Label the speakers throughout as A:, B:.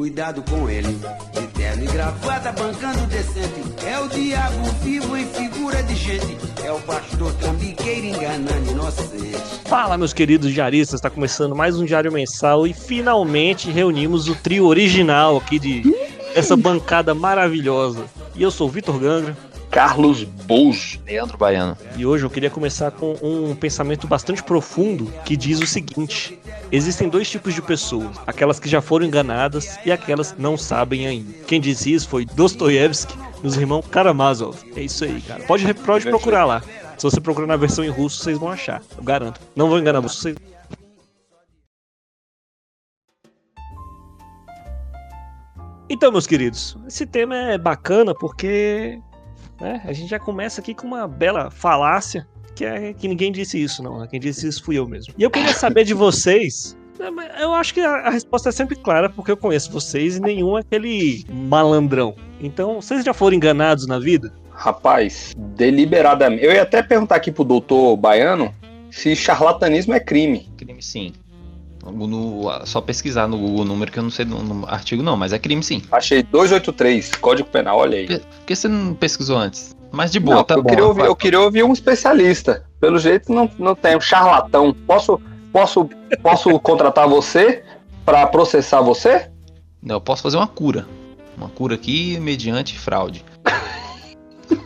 A: Cuidado com ele, de terno e gravata, bancando decente. É o diabo vivo em figura de gente. É o pastor trambiqueiro enganando inocente.
B: Fala, meus queridos diaristas, está começando mais um diário mensal e finalmente reunimos o trio original aqui de essa bancada maravilhosa. E eu sou o Vitor Gangra.
C: Carlos Bouzo.
D: Leandro Baiano.
B: E hoje eu queria começar com um pensamento bastante profundo que diz o seguinte: existem dois tipos de pessoas, aquelas que já foram enganadas e aquelas que não sabem ainda. Quem disse isso foi Dostoiévski, nos irmãos Karamazov. É isso aí, cara. Pode, pode procurar lá. Se você procurar na versão em russo, vocês vão achar. Eu garanto. Não vou enganar vocês. Então, meus queridos, esse tema é bacana porque né, a gente já começa aqui com uma bela falácia, que é que ninguém disse isso, não. Quem disse isso fui eu mesmo. E eu queria saber de vocês. né, Eu acho que a a resposta é sempre clara, porque eu conheço vocês e nenhum é aquele malandrão. Então, vocês já foram enganados na vida?
C: Rapaz, deliberadamente. Eu ia até perguntar aqui pro doutor Baiano se charlatanismo é crime.
D: Crime sim. No- só pesquisar no Google o número que eu não sei no, artigo não, mas é crime sim.
C: Achei 283, Código Penal, olha aí.
D: Por que você não pesquisou antes? Mas de boa,
C: Não,
D: tá
C: eu,
D: bom.
C: queria ouvir, eu queria ouvir um especialista. Pelo jeito não, não tem um charlatão. Posso, posso, posso contratar você pra processar você?
D: Não, eu posso fazer uma cura. Uma cura aqui mediante fraude.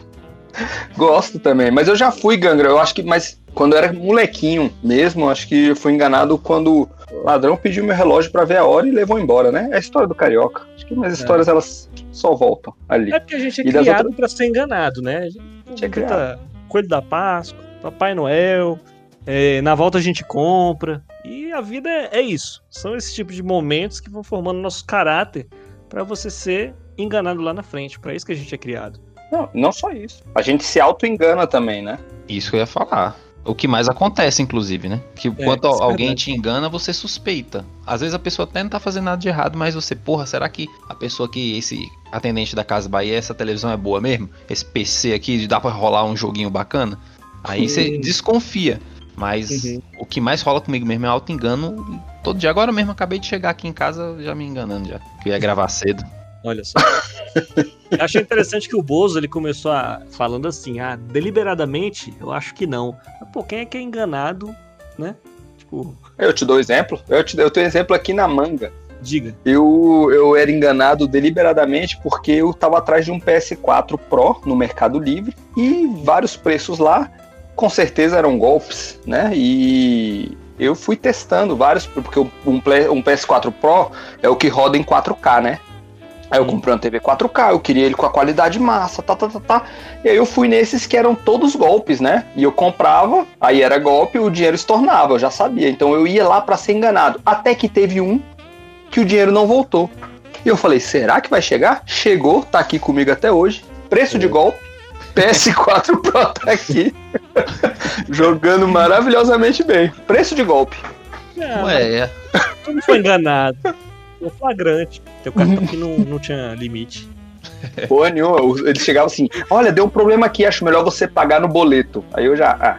C: Gosto também, mas eu já fui gangra. Eu acho que, mas quando eu era molequinho mesmo, acho que eu fui enganado quando ladrão pediu meu relógio pra ver a hora e levou embora, né? É a história do carioca. Acho que minhas histórias elas só voltam ali.
B: É porque a gente é
C: E
B: criado pra ser enganado, né? A gente
C: Gente é
B: grita Coelho da Páscoa, Papai Noel, é, na volta a gente compra. E a vida é, é isso. São esses tipos de momentos que vão formando nosso caráter pra você ser enganado lá na frente. Pra isso que a gente é criado.
C: Não, não só isso. A gente se auto-engana também, né?
D: Isso que eu ia falar. O que mais acontece, inclusive, né? Que quando
B: isso é
D: alguém
B: verdade.
D: te engana, você suspeita. Às vezes a pessoa até não tá fazendo nada de errado, mas você, porra, será que a pessoa que, esse atendente da Casa Bahia, essa televisão é boa mesmo? Esse PC aqui, dá pra rolar um joguinho bacana? Aí você desconfia. Mas
B: Uhum.
D: o que mais rola comigo mesmo é auto-engano. Todo dia, agora mesmo, acabei de chegar aqui em casa já me enganando já. Que eu ia gravar cedo.
B: Olha só. Eu achei interessante que o Bozo ele começou a, falando assim, ah, deliberadamente, eu acho que não. Mas, pô, quem é que é enganado, né? Tipo,
C: Eu te dou exemplo. Eu, te, eu tenho exemplo aqui na manga.
B: diga.
C: Eu, eu era enganado deliberadamente porque eu estava atrás de um PS4 Pro no Mercado Livre e vários preços lá, com certeza eram golpes, né? E eu fui testando vários, porque um, um PS4 Pro é o que roda em 4K, né? Aí eu comprei uma TV 4K, eu queria ele com a qualidade massa, tá, tá, tá, tá. E aí eu fui nesses que eram todos golpes, né? E eu comprava, aí era golpe, o dinheiro estornava, eu já sabia. Então eu ia lá pra ser enganado. Até que teve um que o dinheiro não voltou. E eu falei, será que vai chegar? Chegou, tá aqui comigo até hoje. Preço de golpe. PS4 Pro tá aqui. Jogando maravilhosamente bem. Preço de golpe.
B: Ah,
D: Ué, é.
B: Tu não foi enganado. Foi flagrante. Teu cartão aqui não, não tinha limite.
C: Porra nenhuma. Ele chegava assim: olha, deu um problema aqui, acho melhor você pagar no boleto. Aí eu já, ah,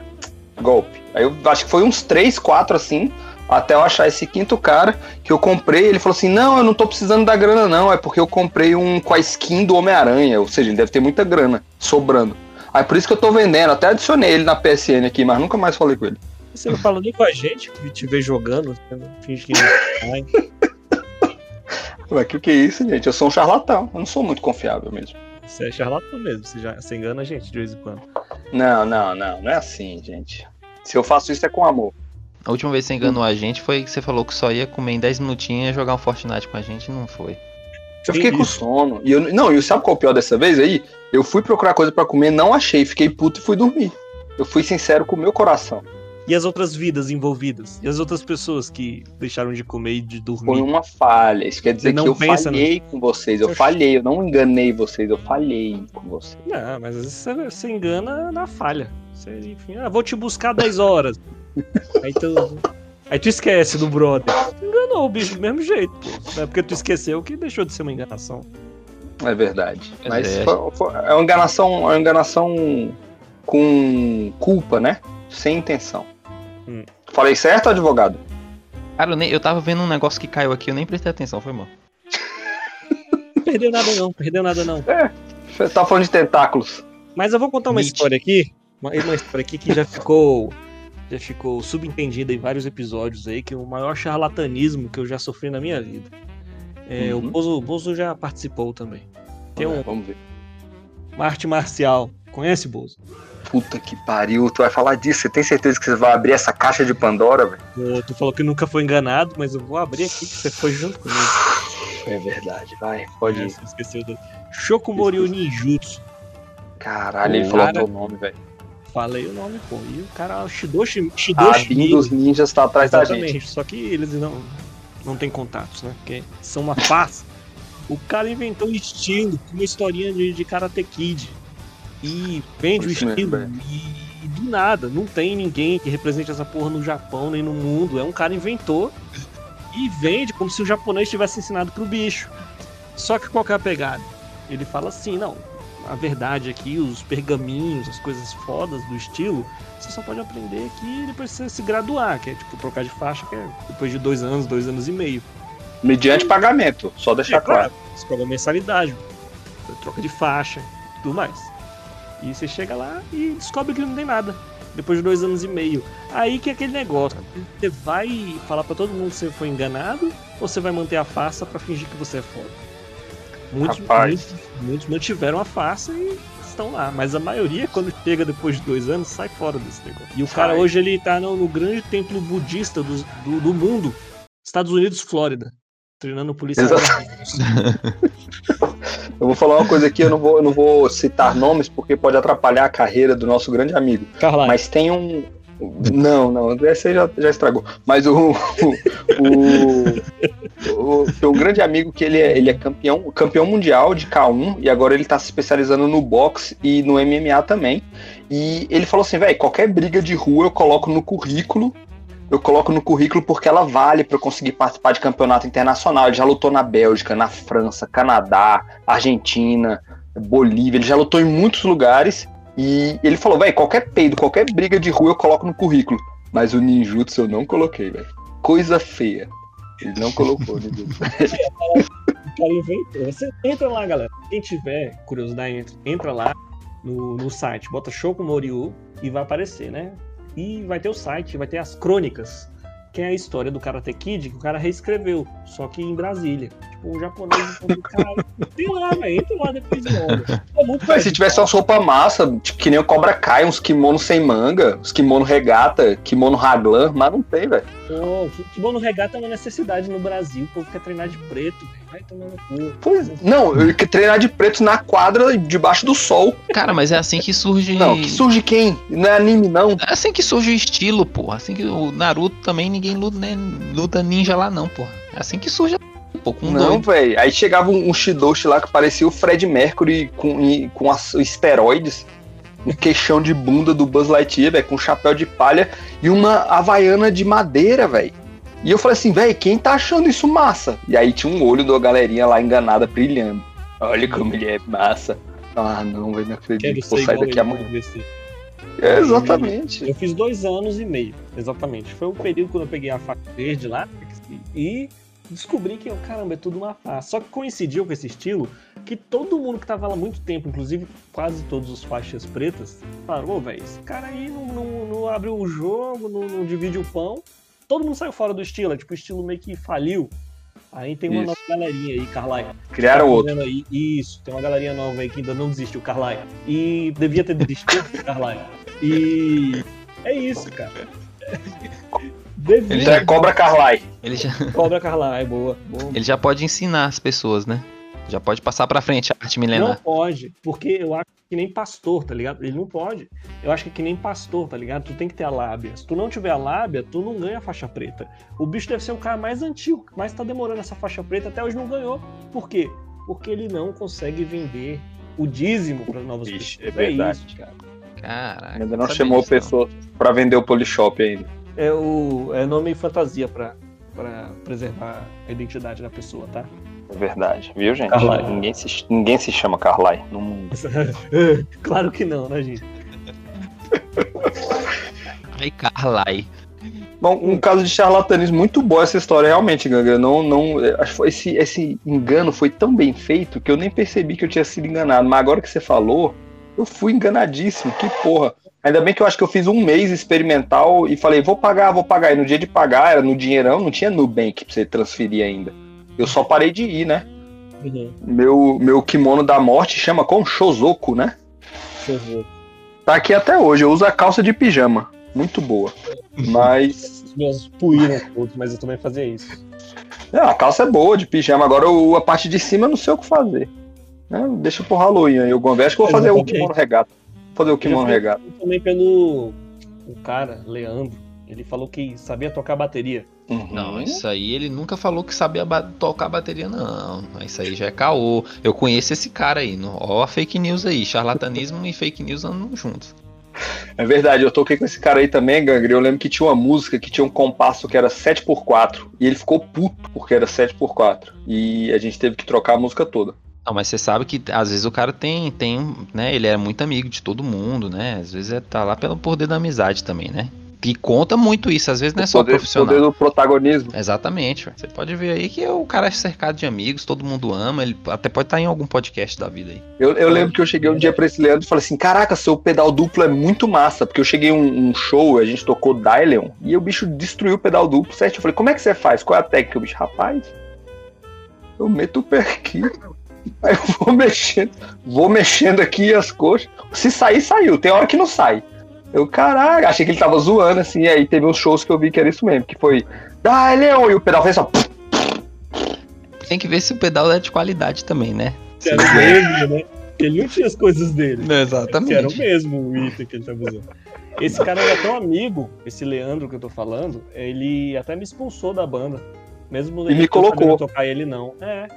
C: golpe. Aí eu acho que foi uns 3, 4 assim, até eu achar esse quinto cara que eu comprei. Ele falou assim: não, eu não tô precisando da grana, não. É porque eu comprei um com a skin do Homem-Aranha. Ou seja, ele deve ter muita grana sobrando. Aí por isso que eu tô vendendo. Até adicionei ele na PSN aqui, mas nunca mais falei com ele.
B: Você não fala nem com a gente, que te vê jogando, finge que não sai.
C: Ué, que que é isso, gente? Eu sou um charlatão. Eu não sou muito confiável mesmo.
B: Você é charlatão mesmo, você, já, você engana a gente de vez em quando.
C: Não, não, não. Não é assim, gente. Se eu faço isso é com amor.
D: A última vez que você enganou a gente foi que você falou que só ia comer em 10 minutinhos e ia jogar um Fortnite com a gente, não foi.
C: Eu fiquei
B: Que
C: com sono. E eu, não, e sabe qual é o pior dessa vez aí? Eu fui procurar coisa pra comer, não achei, fiquei puto e fui dormir. Eu fui sincero com o meu coração.
B: E as outras vidas envolvidas? E as outras pessoas que deixaram de comer e de
C: Foi
B: dormir?
C: uma falha. Isso quer dizer que eu falhei com vocês. Eu falhei, eu não enganei vocês, eu falhei com vocês.
B: Não, mas às vezes você, você engana na falha. Você, enfim, ah, vou te buscar 10 horas. aí, tu, aí tu esquece do brother. Tu enganou o bicho do mesmo jeito, pô. Não é porque tu esqueceu que deixou de ser uma enganação.
C: É verdade. Mas
D: é.
C: foi- foi- é uma enganação, é uma enganação com culpa, né? Sem intenção.
B: Hum.
C: Falei certo, advogado?
D: Cara, eu, nem, eu tava vendo um negócio que caiu aqui, eu nem prestei atenção, foi mal.
B: perdeu nada não, perdeu nada não.
C: Você tá falando de tentáculos.
B: Mas eu vou contar uma
D: Nietzsche.
B: história aqui, uma, uma história aqui que já ficou já ficou subentendida em vários episódios aí, que é o maior charlatanismo que eu já sofri na minha vida. É,
C: Uhum.
B: O Bozo, o Bozo já participou também. Tem um,
C: Vamos ver.
B: uma arte marcial. Conhece, Bozo?
C: Puta que pariu, tu vai falar disso. Você tem certeza que você vai abrir essa caixa de Pandora, velho?
B: Tu falou que nunca foi enganado, mas eu vou abrir aqui que você foi junto comigo.
C: É verdade, vai, pode
B: É,
C: ir.
B: esqueceu do... Shokumoryu Ninjutsu.
C: Caralho, ele falou
B: cara-
C: teu nome, velho.
B: Falei o nome, pô. E o cara, o Shidoshi,
C: A
B: Shidoshi
C: Bin dos ninjas tá atrás da gente.
B: Exatamente, só que eles não, não têm contatos, né? Porque são uma farsa. O cara inventou um estilo, uma historinha de, de Karate Kid. E vende o
C: Isso mesmo,
B: estilo. e, e do nada, não tem ninguém que represente essa porra no Japão nem no mundo. É um cara inventou e vende como se o japonês tivesse ensinado pro bicho. Só que qual que é a pegada? Ele fala assim, não, a verdade aqui, os pergaminhos, as coisas fodas do estilo, você só pode aprender aqui depois de você se graduar, que é tipo trocar de faixa, que é depois de dois anos, dois anos e meio.
C: Mediante pagamento, só deixar
B: É,
C: claro.
B: Você paga mensalidade, troca de faixa, tudo mais. E você chega lá e descobre que não tem nada. Depois de dois anos e meio. Aí que é aquele negócio. Você vai falar pra todo mundo que você foi enganado ou você vai manter a farsa pra fingir que você é foda? Muitos, muitos, muitos mantiveram a farsa e estão lá. Mas a maioria, quando chega depois de dois anos, sai fora desse negócio. E o
C: Sai.
B: cara hoje ele tá no, no grande templo budista do, do, do mundo, Estados Unidos, Flórida. Treinando polícia.
C: Eu vou falar uma coisa aqui, eu não vou, eu não vou citar nomes porque pode atrapalhar a carreira do nosso grande amigo. Mas tem um. Não, não, esse aí já, já estragou. Mas o. O, o, o- tem um grande amigo que ele é, ele é campeão, campeão mundial de K1 e agora ele tá se especializando no boxe e no MMA também. E ele falou assim, velho, qualquer briga de rua eu coloco no currículo. Eu coloco no currículo porque ela vale para eu conseguir participar de campeonato internacional. Ele já lutou na Bélgica, na França, Canadá, Argentina, Bolívia. Ele já lutou em muitos lugares. E ele falou, velho, qualquer peido, qualquer briga de rua eu coloco no currículo. Mas o ninjutsu eu não coloquei, velho. Coisa feia. Ele não colocou ninjutsu.
B: cara inventou. Você entra lá, galera. Quem tiver curiosidade, entra, entra lá no, no site, bota Shokumoryu e vai aparecer, né? E vai ter o site, vai ter as crônicas, que é a história do Karate Kid que o cara reescreveu, só que em Brasília. Tipo, um japonês falou, cara, tem lá, velho, entra lá depois de onda. É
C: se tivesse umas roupas massa, tipo, que nem o Cobra Kai, uns kimono sem manga, uns kimono regata, kimono raglan, mas não tem, velho.
B: Pô, futebol no regata é uma necessidade no Brasil, o povo quer treinar de preto, vai tomar no cu.
C: Pois, não, treinar de preto na quadra, debaixo do sol.
D: Cara, mas é assim que surge.
C: Não, que surge quem? Não é anime, não.
D: É assim que surge o estilo, porra. Assim que o Naruto também ninguém luta, né, luta ninja lá, não, porra. É assim que surge, pô, com um
C: Não, velho. Aí chegava um, um Shidoshi lá que parecia o Fred Mercury com, e- com as esteroides, um queixão de bunda do Buzz Lightyear, velho, com um chapéu de palha e uma havaiana de madeira, velho. E eu falei assim, velho, quem tá achando isso massa? E aí tinha um olho da galerinha lá enganada brilhando. Olha como ele é massa. Ah, não, velho, não acredito. Vou sair daqui amanhã. É, exatamente.
B: Eu fiz dois anos e meio, exatamente. Foi o período quando eu peguei a faca verde lá e descobri que, caramba, é tudo uma farsa. Só que coincidiu com esse estilo que todo mundo que tava lá há muito tempo, inclusive quase todos os faixas pretas, falaram, ô, velho, esse cara aí não, não, não abre o jogo, não, não divide o pão. Todo mundo saiu fora do estilo, é tipo, o estilo meio que faliu. Aí tem uma
C: Isso.
B: nova galerinha aí, Carlyle.
C: Criaram
B: Tá
C: outro.
B: Aí, isso, tem uma galerinha nova aí que ainda não desistiu, Carlyle. E devia ter desistido, Carlyle. E é isso, cara. Devia.
C: Então é Cobra Carlai.
D: Ele já,
B: Cobra Carlyle, boa. boa.
D: ele já pode ensinar as pessoas, né? Já pode passar pra frente a arte
B: Não
D: milenar.
B: pode, porque eu acho que nem pastor, tá ligado? Ele não pode. Eu acho que é que nem pastor, tá ligado? Tu tem que ter a lábia. Se tu não tiver a lábia, tu não ganha a faixa preta. O bicho deve ser o cara mais antigo, mas tá demorando essa faixa preta, até hoje não ganhou. Por quê? Porque ele não consegue vender o dízimo para novas
C: Ixi,
B: pessoas.
C: é verdade.
B: isso, cara.
D: Caraca.
C: Ainda não chamou
D: disso, não.
C: pessoas pra vender o Polishop ainda.
B: É o é nome fantasia pra, pra preservar a identidade da pessoa, tá?
C: É verdade, viu, gente?
B: Carlai.
C: Ninguém se, ninguém se chama Carlai no mundo.
B: claro que não, né, gente?
D: Ai, Carlai.
C: Bom, um caso de charlatanismo muito bom essa história, realmente, Ganga. Não, não, acho que foi- esse, esse engano foi tão bem feito que eu nem percebi que eu tinha sido enganado. Mas agora que você falou, eu fui enganadíssimo. Que porra. Ainda bem que eu acho que eu fiz um mês experimental e falei, vou pagar, vou pagar. E no dia de pagar, era no dinheirão, não tinha Nubank pra você transferir ainda. Eu só parei de ir, né?
B: Uhum.
C: Meu, meu kimono da morte chama como Shozoku, né?
B: Eu ver.
C: Tá aqui até hoje. Eu uso a calça de pijama. Muito boa. Mas.
B: Os meus puíram mas eu também fazia isso.
C: É, a calça é boa de pijama. Agora o- a parte de cima eu não sei o que fazer. Né? Deixa pro Halloween aí vez. Acho que eu vou fazer o
B: Exatamente.
C: kimono regata. Vou fazer o kimono
B: Eu já fui-
C: regata.
B: Também pelo o cara, Leandro. Ele falou que sabia tocar bateria.
C: Uhum.
D: Não, isso aí ele nunca falou que sabia ba- tocar bateria, não. Isso aí já é caô. Eu conheço esse cara aí. No, ó, a fake news aí. Charlatanismo e fake news andam juntos.
C: É verdade, eu toquei com esse cara aí também, Gangre. Eu lembro que tinha uma música que tinha um compasso que era 7x4. E ele ficou puto porque era 7x4. E a gente teve que trocar a música toda.
D: Não, mas você sabe que às vezes o cara tem, tem, né? Ele é muito amigo de todo mundo, né? Às vezes é, tá lá pelo poder da amizade também, né? E conta muito isso, às vezes não é só
C: poder,
D: profissional.
C: poder do protagonismo.
D: Exatamente, você pode ver aí que o cara é cercado de amigos, todo mundo ama, ele até pode estar em algum podcast da vida aí.
C: Eu, eu lembro que eu cheguei um dia pra esse Leandro e falei assim: Caraca, seu pedal duplo é muito massa. Porque eu cheguei um, um show, a gente tocou Dylion e o bicho destruiu o pedal duplo certo. Eu falei: Como é que você faz? Qual é a técnica? O bicho, rapaz, eu meto o pé aqui. Aí eu vou mexendo, vou mexendo aqui as coxas. Se sair, saiu. Tem hora que não sai. Eu, caraca, achei que ele tava zoando assim. E aí teve uns shows que eu vi que era isso mesmo, que foi Dylion e o pedal fez só.
D: Tem que ver se o pedal é de qualidade também, né?
B: Que era o mesmo, né? Ele não tinha as coisas dele. Que era o
D: Exatamente.
B: mesmo o item que ele tava usando. Esse cara era tão amigo, esse Leandro que eu tô falando, ele até me expulsou da banda. Mesmo
C: E me colocou.
B: tocar ele não. É.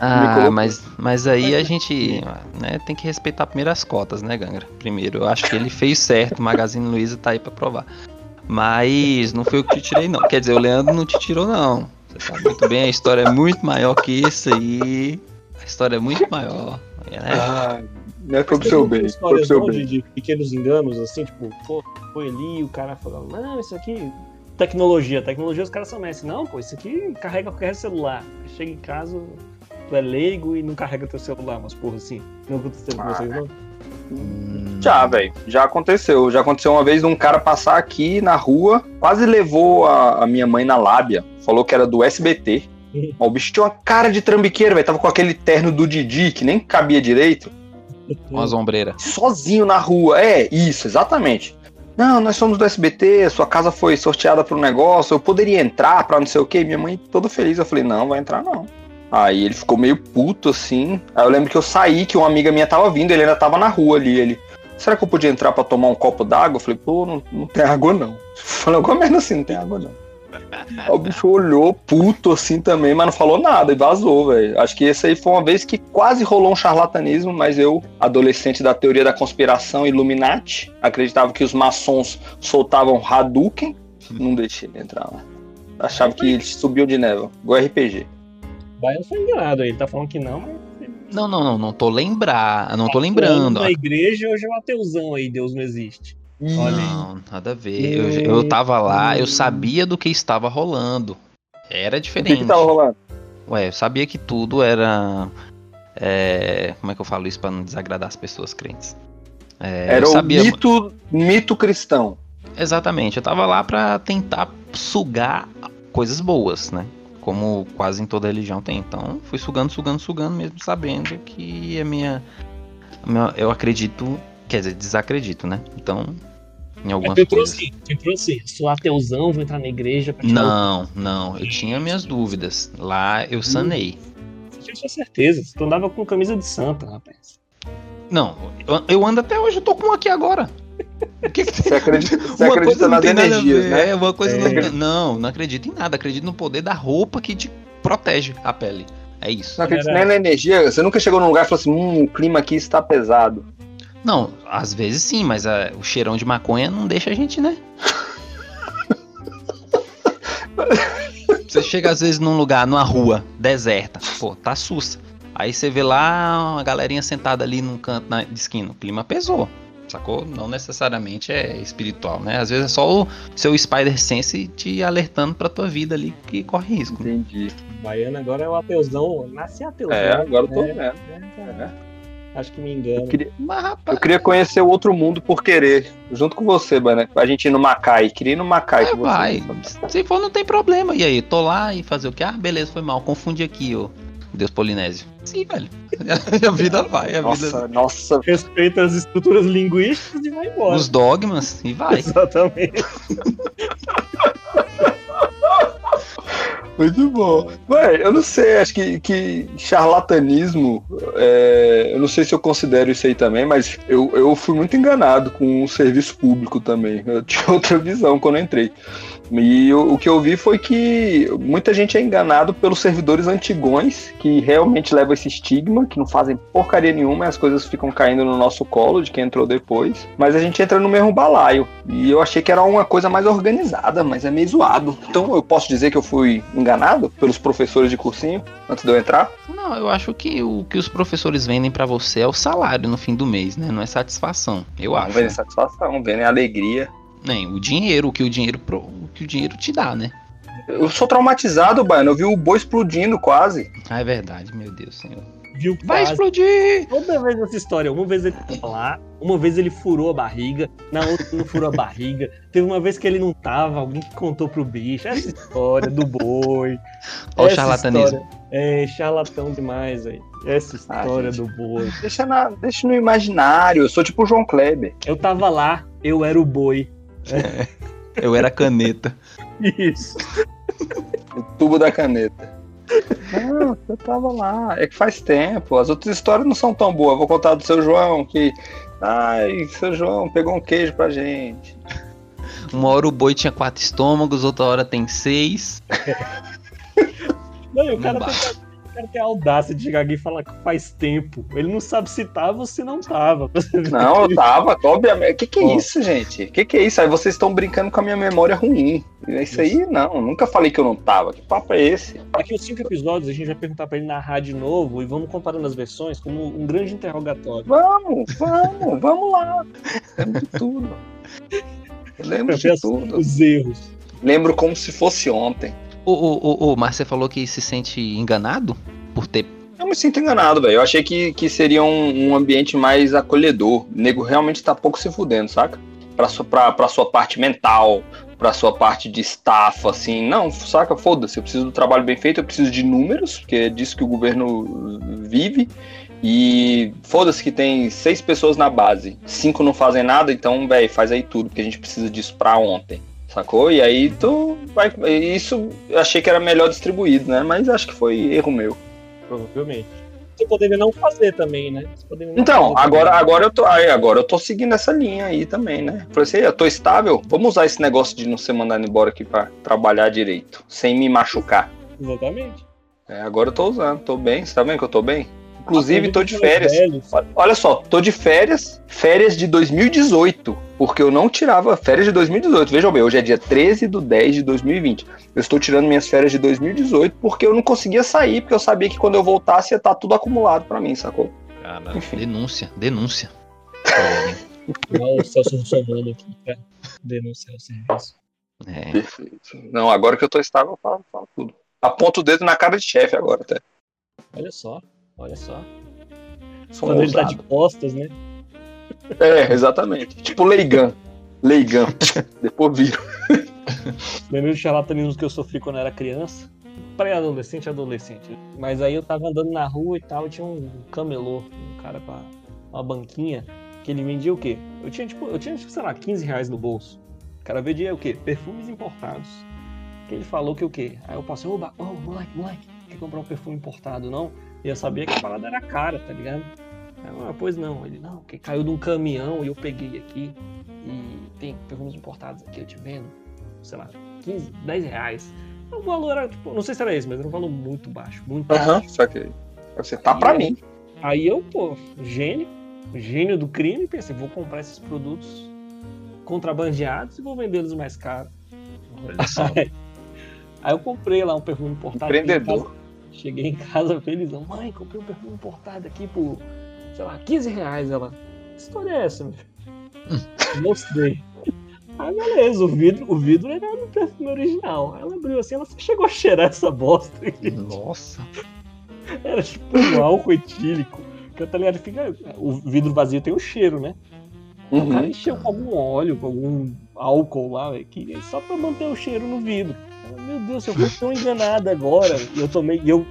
D: Ah, mas, mas aí a gente né, tem que respeitar primeiro as cotas, né, Gangra? Primeiro, eu acho que ele fez certo, o Magazine Luiza tá aí pra provar. Mas não foi eu que te tirei, não. Quer dizer, o Leandro não te tirou, não. Você sabe muito bem, a história é muito maior que isso aí. A história é muito maior. Né?
C: Ah, não é foi pro seu bem.
B: Histórias
C: seu bem.
B: de, de pequenos enganos, assim, tipo, pô, foi ali o cara falando, não, isso aqui. Tecnologia, tecnologia os caras são mestres. Não, pô, isso aqui carrega qualquer celular. Chega em casa, tu é leigo e não carrega teu celular, mas porra, assim. Não aconteceu com
C: Ah.
B: vocês, não?
D: Hum,
C: Já, velho. Já aconteceu. Já aconteceu uma vez um cara passar aqui na rua, quase levou a, a minha mãe na lábia. Falou que era do SBT. O bicho tinha uma cara de trambiqueiro, velho. Tava com aquele terno do Didi, que nem cabia direito.
D: Uma zombreira.
C: Sozinho na rua. É, isso, exatamente. Não, nós somos do SBT, sua casa foi sorteada para um negócio, eu poderia entrar pra não sei o quê. Minha mãe toda feliz. Eu falei, não, vai entrar não. Aí ele ficou meio puto assim. Aí eu lembro que eu saí, que uma amiga minha tava vindo, ele ainda tava na rua ali. Ele, será que eu podia entrar pra tomar um copo d'água? Eu falei, pô, não, não tem água não. Falei alguma merda assim, não tem água não. Aí o bicho olhou puto assim também, mas não falou nada e vazou, velho. Acho que esse aí foi uma vez que quase rolou um charlatanismo, mas eu, adolescente da teoria da conspiração Illuminati, acreditava que os maçons soltavam Hadouken, não deixei ele entrar lá. Achava que eles subiam de névoa, igual RPG.
B: Baiano foi enganado aí, ele tá falando que não, mas.
D: Não, não, não, não tô lembrar, não tô
B: Tá
D: lembrando.
B: Na igreja hoje é um ateuzão aí, Deus não existe. Olha aí.
D: Não, nada a ver. Eu, eu tava lá, eu sabia do que estava rolando. Era
C: O que,
D: diferente.
C: que tava rolando?
D: Ué, eu sabia que tudo era. é, como é que eu falo isso pra não desagradar as pessoas crentes? É,
C: Era
D: eu
C: o
D: sabia.
C: mito, mito cristão.
D: Exatamente, eu tava lá pra tentar sugar coisas boas, né? Como quase em toda religião tem. Então, fui sugando, sugando, sugando, mesmo sabendo que a minha. a minha- eu acredito. Quer dizer, desacredito, né? Então, em algumas
B: tu entrou
D: coisas.
B: assim, entrou assim, sou ateuzão, vou entrar na igreja pra
D: Não, não, eu tinha minhas dúvidas. Lá eu sanei.
B: o... Você tinha sua certeza, tu andava com camisa de santa, rapaz.
D: Não, eu, eu ando até hoje, eu tô com um aqui agora. Que que
C: Você acredita, você
D: Uma
C: acredita
D: coisa não
C: nas
D: a
C: energias, né?
D: É, uma coisa
B: É.
D: não, não, não acredito em nada, acredito no poder da roupa que te protege a pele. É isso.
C: Não acredita
B: Era-
C: nem na energia. Você nunca chegou num lugar e falou assim: hum, o clima aqui está pesado.
D: Não, às vezes sim, mas ah, o cheirão de maconha não deixa a gente, né? Você chega às vezes num lugar, numa rua deserta, pô, tá sussa. Aí você vê lá uma galerinha sentada ali num canto na, de esquina, o clima pesou. Sacou? Não necessariamente é espiritual, né? Às vezes é só o seu Spider Sense te alertando pra tua vida ali que corre risco.
C: Entendi.
B: Baiano agora é o ateuzão, nasce ateuzão.
C: É, agora eu tô
B: É, é,
C: É.
B: Acho que me engano.
C: Eu queria,
D: Mas, rapaz,
C: eu queria conhecer o outro mundo por querer. Junto com você, Bana. A gente ir no Macai. Queria ir no Macai
D: vai,
C: com você.
D: vai. Se for, não tem problema. E aí, tô lá e fazer o quê? Ah, beleza, foi mal. Confundi aqui, ô Deus Polinésio. Sim, velho. a vida vai, a vida
C: Nossa, nossa.
B: Respeita as estruturas linguísticas e vai embora.
D: os dogmas e vai.
B: Exatamente.
C: Muito bom. Ué, eu não sei, acho que, que charlatanismo, é, eu não sei se eu considero isso aí também, mas eu, eu fui muito enganado com o serviço público também. Eu tinha outra visão quando eu entrei. E o, o que eu vi foi que muita gente é enganado pelos servidores antigões, que realmente levam esse estigma, que não fazem porcaria nenhuma e as coisas ficam caindo no nosso colo de quem entrou depois. Mas a gente entra no mesmo balaio. E eu achei que era uma coisa mais organizada, mas é meio zoado. Então eu posso dizer que eu fui enganado pelos professores de cursinho antes de eu entrar?
D: Não, eu acho que o que os professores vendem pra você é o salário no fim do mês, né? Não é satisfação. Eu
C: Não
D: acho.
C: vem satisfação, vem alegria.
D: Nem o dinheiro, o que o dinheiro, pro- o que o dinheiro te dá, né?
C: Eu sou traumatizado, Baiano. Eu vi o boi explodindo quase.
D: Ah, é verdade, meu Deus, senhor.
B: Viu?
D: Vai
B: Quase.
D: explodir!
B: Toda vez essa história, uma vez ele tava lá, uma vez ele furou a barriga, na outra ele não furou a barriga. Teve uma vez que ele não tava, alguém que contou pro bicho. Essa história do boi.
D: Ó o charlatanismo.
B: história- É, charlatão demais aí. Essa história
C: Ah, gente.
B: do boi.
C: Deixa, na- deixa no imaginário. Eu sou tipo o João Kleber.
B: Eu tava lá, eu era o boi.
D: Eu era caneta.
B: Isso.
C: O tubo da caneta. Não, eu tava lá. É que faz tempo. As outras histórias não são tão boas. Eu vou contar do seu João que. Ai, seu João pegou um queijo pra gente.
D: Uma hora o boi tinha quatro estômagos, outra hora tem seis.
B: Não, e o cara, tem, cara tem a audácia de chegar aqui e falar que faz tempo. Ele não sabe se tava ou se não tava.
C: Não, eu tava, obviamente. O que, que é isso, gente? O que, que é isso? Aí vocês estão brincando com a minha memória ruim. É Isso aí, não. Nunca falei que eu não tava. Que papo é esse?
B: Daqui uns cinco episódios a gente vai perguntar pra ele narrar de novo e vamos comparando as versões como um grande interrogatório.
C: Vamos, vamos, vamos lá. Lembro de tudo. Eu lembro de tudo.
B: os erros.
C: Lembro como se fosse ontem.
D: Mas você falou que se sente enganado por ter.
C: Eu me sinto enganado, velho. Eu achei que, que seria um, um ambiente mais acolhedor. O nego realmente tá pouco se fudendo, saca? Pra sua, pra, pra sua parte mental, pra sua parte de estafa, assim. Não, saca? Foda-se. Eu preciso do trabalho bem feito, eu preciso de números, porque é disso que o governo vive. E foda-se que tem seis pessoas na base. Cinco não fazem nada, então, velho, faz aí tudo, porque a gente precisa disso pra ontem. Sacou? E aí tu vai. Isso eu achei que era melhor distribuído, né? Mas acho que foi erro meu.
B: Provavelmente. Você poderia não fazer também, né?
C: Então, agora,
B: também.
C: agora eu tô. Aí, agora eu tô seguindo essa linha aí também, né? Falei assim, eu tô estável, vamos usar esse negócio de não ser mandado embora aqui pra trabalhar direito, sem me machucar.
B: Exatamente.
C: É, agora eu tô usando, tô bem, você tá vendo que eu tô bem? Inclusive, tô de férias. Olha só, tô de férias, férias de 2018, porque eu não tirava férias de 2018. Vejam bem, hoje é dia 13 de 10 de 2020. Eu estou tirando minhas férias de 2018 porque eu não conseguia sair, porque eu sabia que quando eu voltasse ia estar tudo acumulado pra mim, sacou?
D: Cara,
C: Enfim.
D: denúncia, denúncia.
B: Olha o Celso Russomano aqui pra denunciar o serviço.
D: É,
C: Perfeito. Não, agora que eu tô estável, eu falo, falo tudo. Aponto o dedo na cara de chefe agora até.
B: Olha só, olha só. Quando ele tá de costas, né?
C: É, exatamente. Tipo Leigan. Leigan. Depois viro.
B: Lembrei de charlatanismo que eu sofri quando eu era criança. Pré-adolescente adolescente. Mas aí eu tava andando na rua e tal, e tinha um camelô, um cara com uma banquinha, que ele vendia o quê? Eu tinha, tipo, eu tinha, tipo, sei lá, 15 reais no bolso. O cara vendia o quê? Perfumes importados. Que ele falou que o quê? Aí eu passei, oba, ô, moleque, moleque, quer comprar um perfume importado, não? E eu sabia que a parada era cara, tá ligado? Aí eu, ah, pois não. Ele, não, que caiu de um caminhão e eu peguei aqui. E tem perfumes importados aqui, eu te vendo, sei lá, 15, 10 reais. O valor era, tipo, não sei se era esse, mas era um valor muito baixo, muito
C: Aham,
B: baixo.
C: só que você tá pra mim.
B: Aí eu, pô, gênio, gênio do crime, pensei, vou comprar esses produtos contrabandeados e vou vendê-los mais caro.
D: olha só.
B: Aí eu comprei lá um perfume importado.
C: Empreendedor.
B: Cheguei em casa felizão. Mãe, comprei um perfume importado aqui por, sei lá, 15 reais. Ela, que história é essa, meu? filho? Mostrei. Aí beleza, o vidro, o vidro era do perfume original. Ela abriu assim, ela só chegou a cheirar essa bosta. aqui.
D: Nossa.
B: Era tipo um álcool etílico. Que tá ligado? Fica, o vidro vazio tem o cheiro, né? O cara
C: Uhum.
B: encheu com algum óleo, com algum álcool lá, velho, que só pra manter o cheiro no vidro. Ela, Meu Deus, eu fui tão enganada agora. E eu tomei, e eu,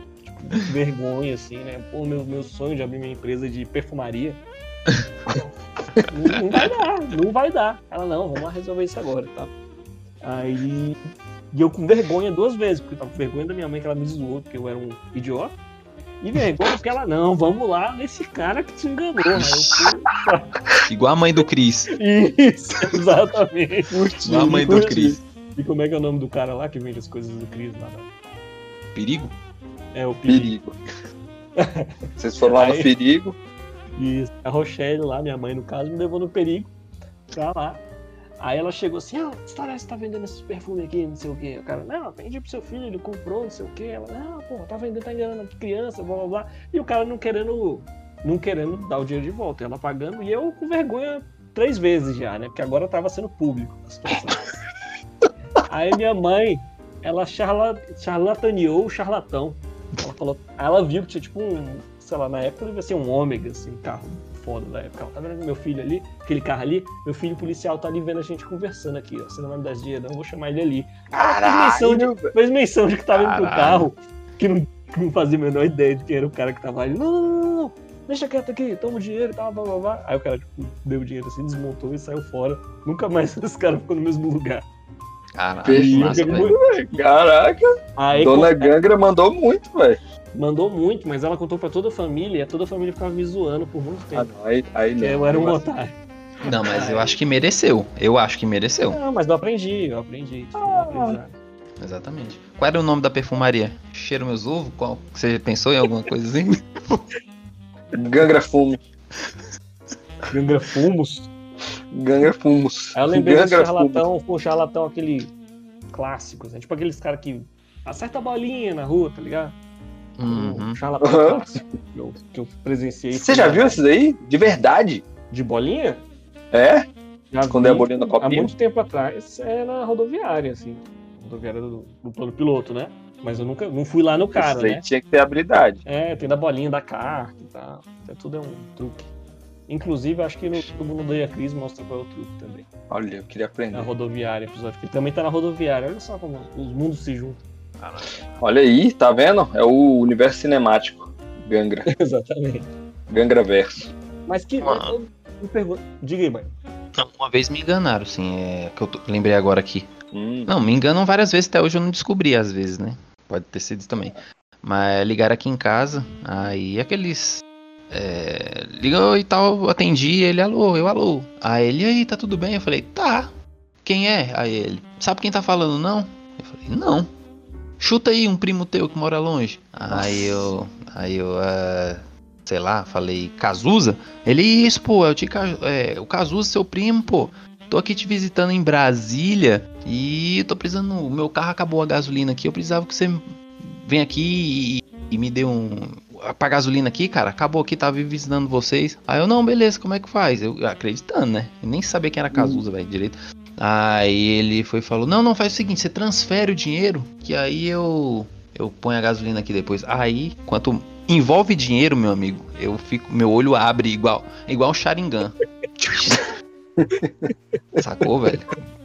B: vergonha, assim, né? Pô, meu, meu sonho de abrir minha empresa de perfumaria. não, não vai dar, não vai dar. Ela, não, vamos lá resolver isso agora, tá? Aí. E eu com vergonha duas vezes, porque eu tava com vergonha da minha mãe que ela me zoou, porque eu era um idiota. E vergonha porque ela, não, vamos lá nesse cara que te enganou. Aí eu fui,
D: Igual a mãe do Cris.
B: isso, exatamente.
D: Igual a mãe do. Cris.
B: E como é que é o nome do cara lá que vende as coisas do Cris lá? né?
D: Perigo?
B: É o Perigo.
C: Perigo. Vocês foram lá no perigo.
B: E a Rochelle lá, minha mãe no caso, me levou no Perigo pra lá. Aí ela chegou assim, ah, que história é essa que tá vendendo esses perfumes aqui, não sei o quê. O cara, não, vendi pro seu filho, ele comprou, não sei o quê. Ela, não, pô, tá vendendo, tá enganando criança, blá blá blá. E o cara não querendo, não querendo dar o dinheiro de volta. Ela pagando, e eu com vergonha três vezes já, né? Porque agora tava sendo público a situação. Aí minha mãe, ela charla, charlataneou o charlatão. Ela falou, aí ela viu que tinha tipo um, sei lá, na época devia ser um ômega, assim, carro foda da época. Ela, tá vendo meu filho ali, aquele carro ali? Meu filho policial tá ali vendo a gente conversando aqui, ó. Você não vai me dar dinheiro, não, eu vou chamar ele ali. Ela fez menção de, fez menção de que tava indo pro
D: Caralho.
B: carro, que não, que não fazia a menor ideia de quem era o cara que tava ali. Não, não, não, não, não. Deixa quieto aqui, toma o dinheiro e tal, blá, blá, blá. Aí o cara, tipo, deu o dinheiro assim, desmontou e saiu fora. Nunca mais esse cara ficou no mesmo lugar.
D: Massa, velho.
C: Caraca,
B: Aí
C: Dona
B: con-
C: Gangra mandou muito, velho.
B: mandou muito, mas ela contou pra toda a família e toda a família ficava me zoando por muito
C: Ah,
B: tempo.
C: não, aí, aí não.
B: eu era um
C: Mas-
B: otário.
D: Não, mas eu acho que mereceu. Eu acho que mereceu.
B: Não, mas eu aprendi, eu aprendi. Um aprendizado.
D: Exatamente. Qual era o nome da perfumaria? Cheiro meus ovos? Qual? Você pensou em alguma coisa assim?
C: Gangra Fume.
B: Gangra Fumos.
C: Gangra Fumos.
B: Aí eu lembrei desse
C: Gangra
B: charlatão, um charlatão aquele clássico, assim, tipo aqueles caras que acerta a bolinha na rua, tá ligado?
D: Uhum.
B: Um charlatão
C: Uhum.
B: clássico que eu, que eu presenciei.
C: Você já viu esses aí? De verdade?
B: De bolinha?
C: É?
B: Já
C: Esconder a
B: vi
C: bolinha no
B: Há
C: copinho?
B: muito tempo atrás, é na rodoviária, assim. Rodoviária do, do plano piloto, né? Mas eu nunca não fui lá no cara, né?
C: tinha que ter habilidade.
B: É, tem da bolinha da carta e tal. Isso tudo é um truque. Inclusive, acho que no Todo Mundo Odeia Cris mostra qual é o truque também.
C: Olha, eu queria
B: Na
C: aprender.
B: rodoviária, episódio que também tá na rodoviária. Olha só como os mundos se juntam.
C: Olha aí, tá vendo? É o universo cinemático. Gangra.
B: Exatamente.
C: Gangra Verso.
B: Mas que.
D: Mano.
B: Eu, eu me pergunto. Diga aí, mãe.
D: Não, uma vez me enganaram, sim, é que eu tô- lembrei agora aqui.
C: Hum.
D: Não, me enganam várias vezes, até hoje eu não descobri às vezes, né? Pode ter sido isso também. Mas ligaram aqui em casa, aí aqueles. É, ligou e tal, eu atendi, ele, alô, eu, alô. Aí ele, aí, tá tudo bem? Eu falei, tá. Quem é? Aí ele, sabe quem tá falando, não? Eu falei, não. Chuta aí um primo teu que mora longe. Aí eu, aí eu, ah, sei lá, falei, Cazuza? Ele, isso, pô, é o, tio Ca- é, o Cazuza, seu primo, pô. Tô aqui te visitando em Brasília e tô precisando. O meu carro acabou a gasolina aqui. Eu precisava que você venha aqui e, e me dê um. Pra gasolina aqui, cara. Acabou aqui, tava visitando vocês. Aí eu, não, beleza, como é que faz? Eu acreditando, né? Eu nem sabia quem era Cazuza, velho, direito. Aí ele foi falou: Não, não, faz o seguinte, você transfere o dinheiro, que aí eu. Eu ponho a gasolina aqui depois. Aí, quanto envolve dinheiro, meu amigo, eu fico. Meu olho abre igual. Igual um Sharingan. Sacou, velho?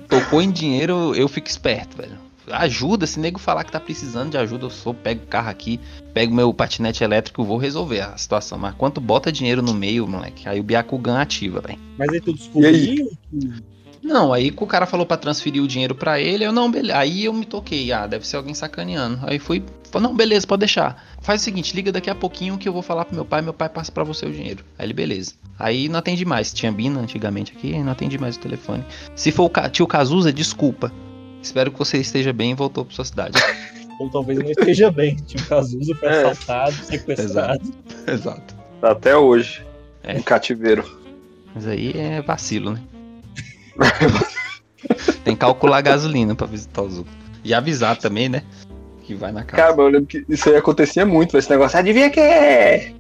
D: Tocou em dinheiro, eu fico esperto, velho. Ajuda, se nego falar que tá precisando de ajuda, eu sou, pego o carro aqui, pego meu patinete elétrico, vou resolver a situação. Mas quanto bota dinheiro no meio, moleque, aí o Byakugan ativa, velho.
B: Mas aí tu
C: E
B: descobriu?
D: Não, aí que o cara falou pra transferir o dinheiro pra ele, eu não, beleza. Aí eu me toquei, ah, deve ser alguém sacaneando. Aí fui, falei, não, beleza, pode deixar. Faz o seguinte, liga daqui a pouquinho que eu vou falar pro meu pai, meu pai passa pra você o dinheiro. Aí ele, beleza. Aí não atendi mais, tinha Bina antigamente aqui, não atendi mais o telefone. Se for o tio Cazuza, desculpa. Espero que você esteja bem e voltou pra sua cidade.
B: Ou talvez não esteja bem. Tipo, Cazuza foi
C: É.
B: assaltado, sequestrado.
D: Exato.
C: Tá Até hoje.
D: É.
C: Em cativeiro.
D: Mas aí é vacilo, né? Tem que calcular a gasolina pra visitar os outros. E avisar também, né? Que vai na casa.
C: Cara, eu lembro que isso aí acontecia muito, esse negócio. Adivinha quem é?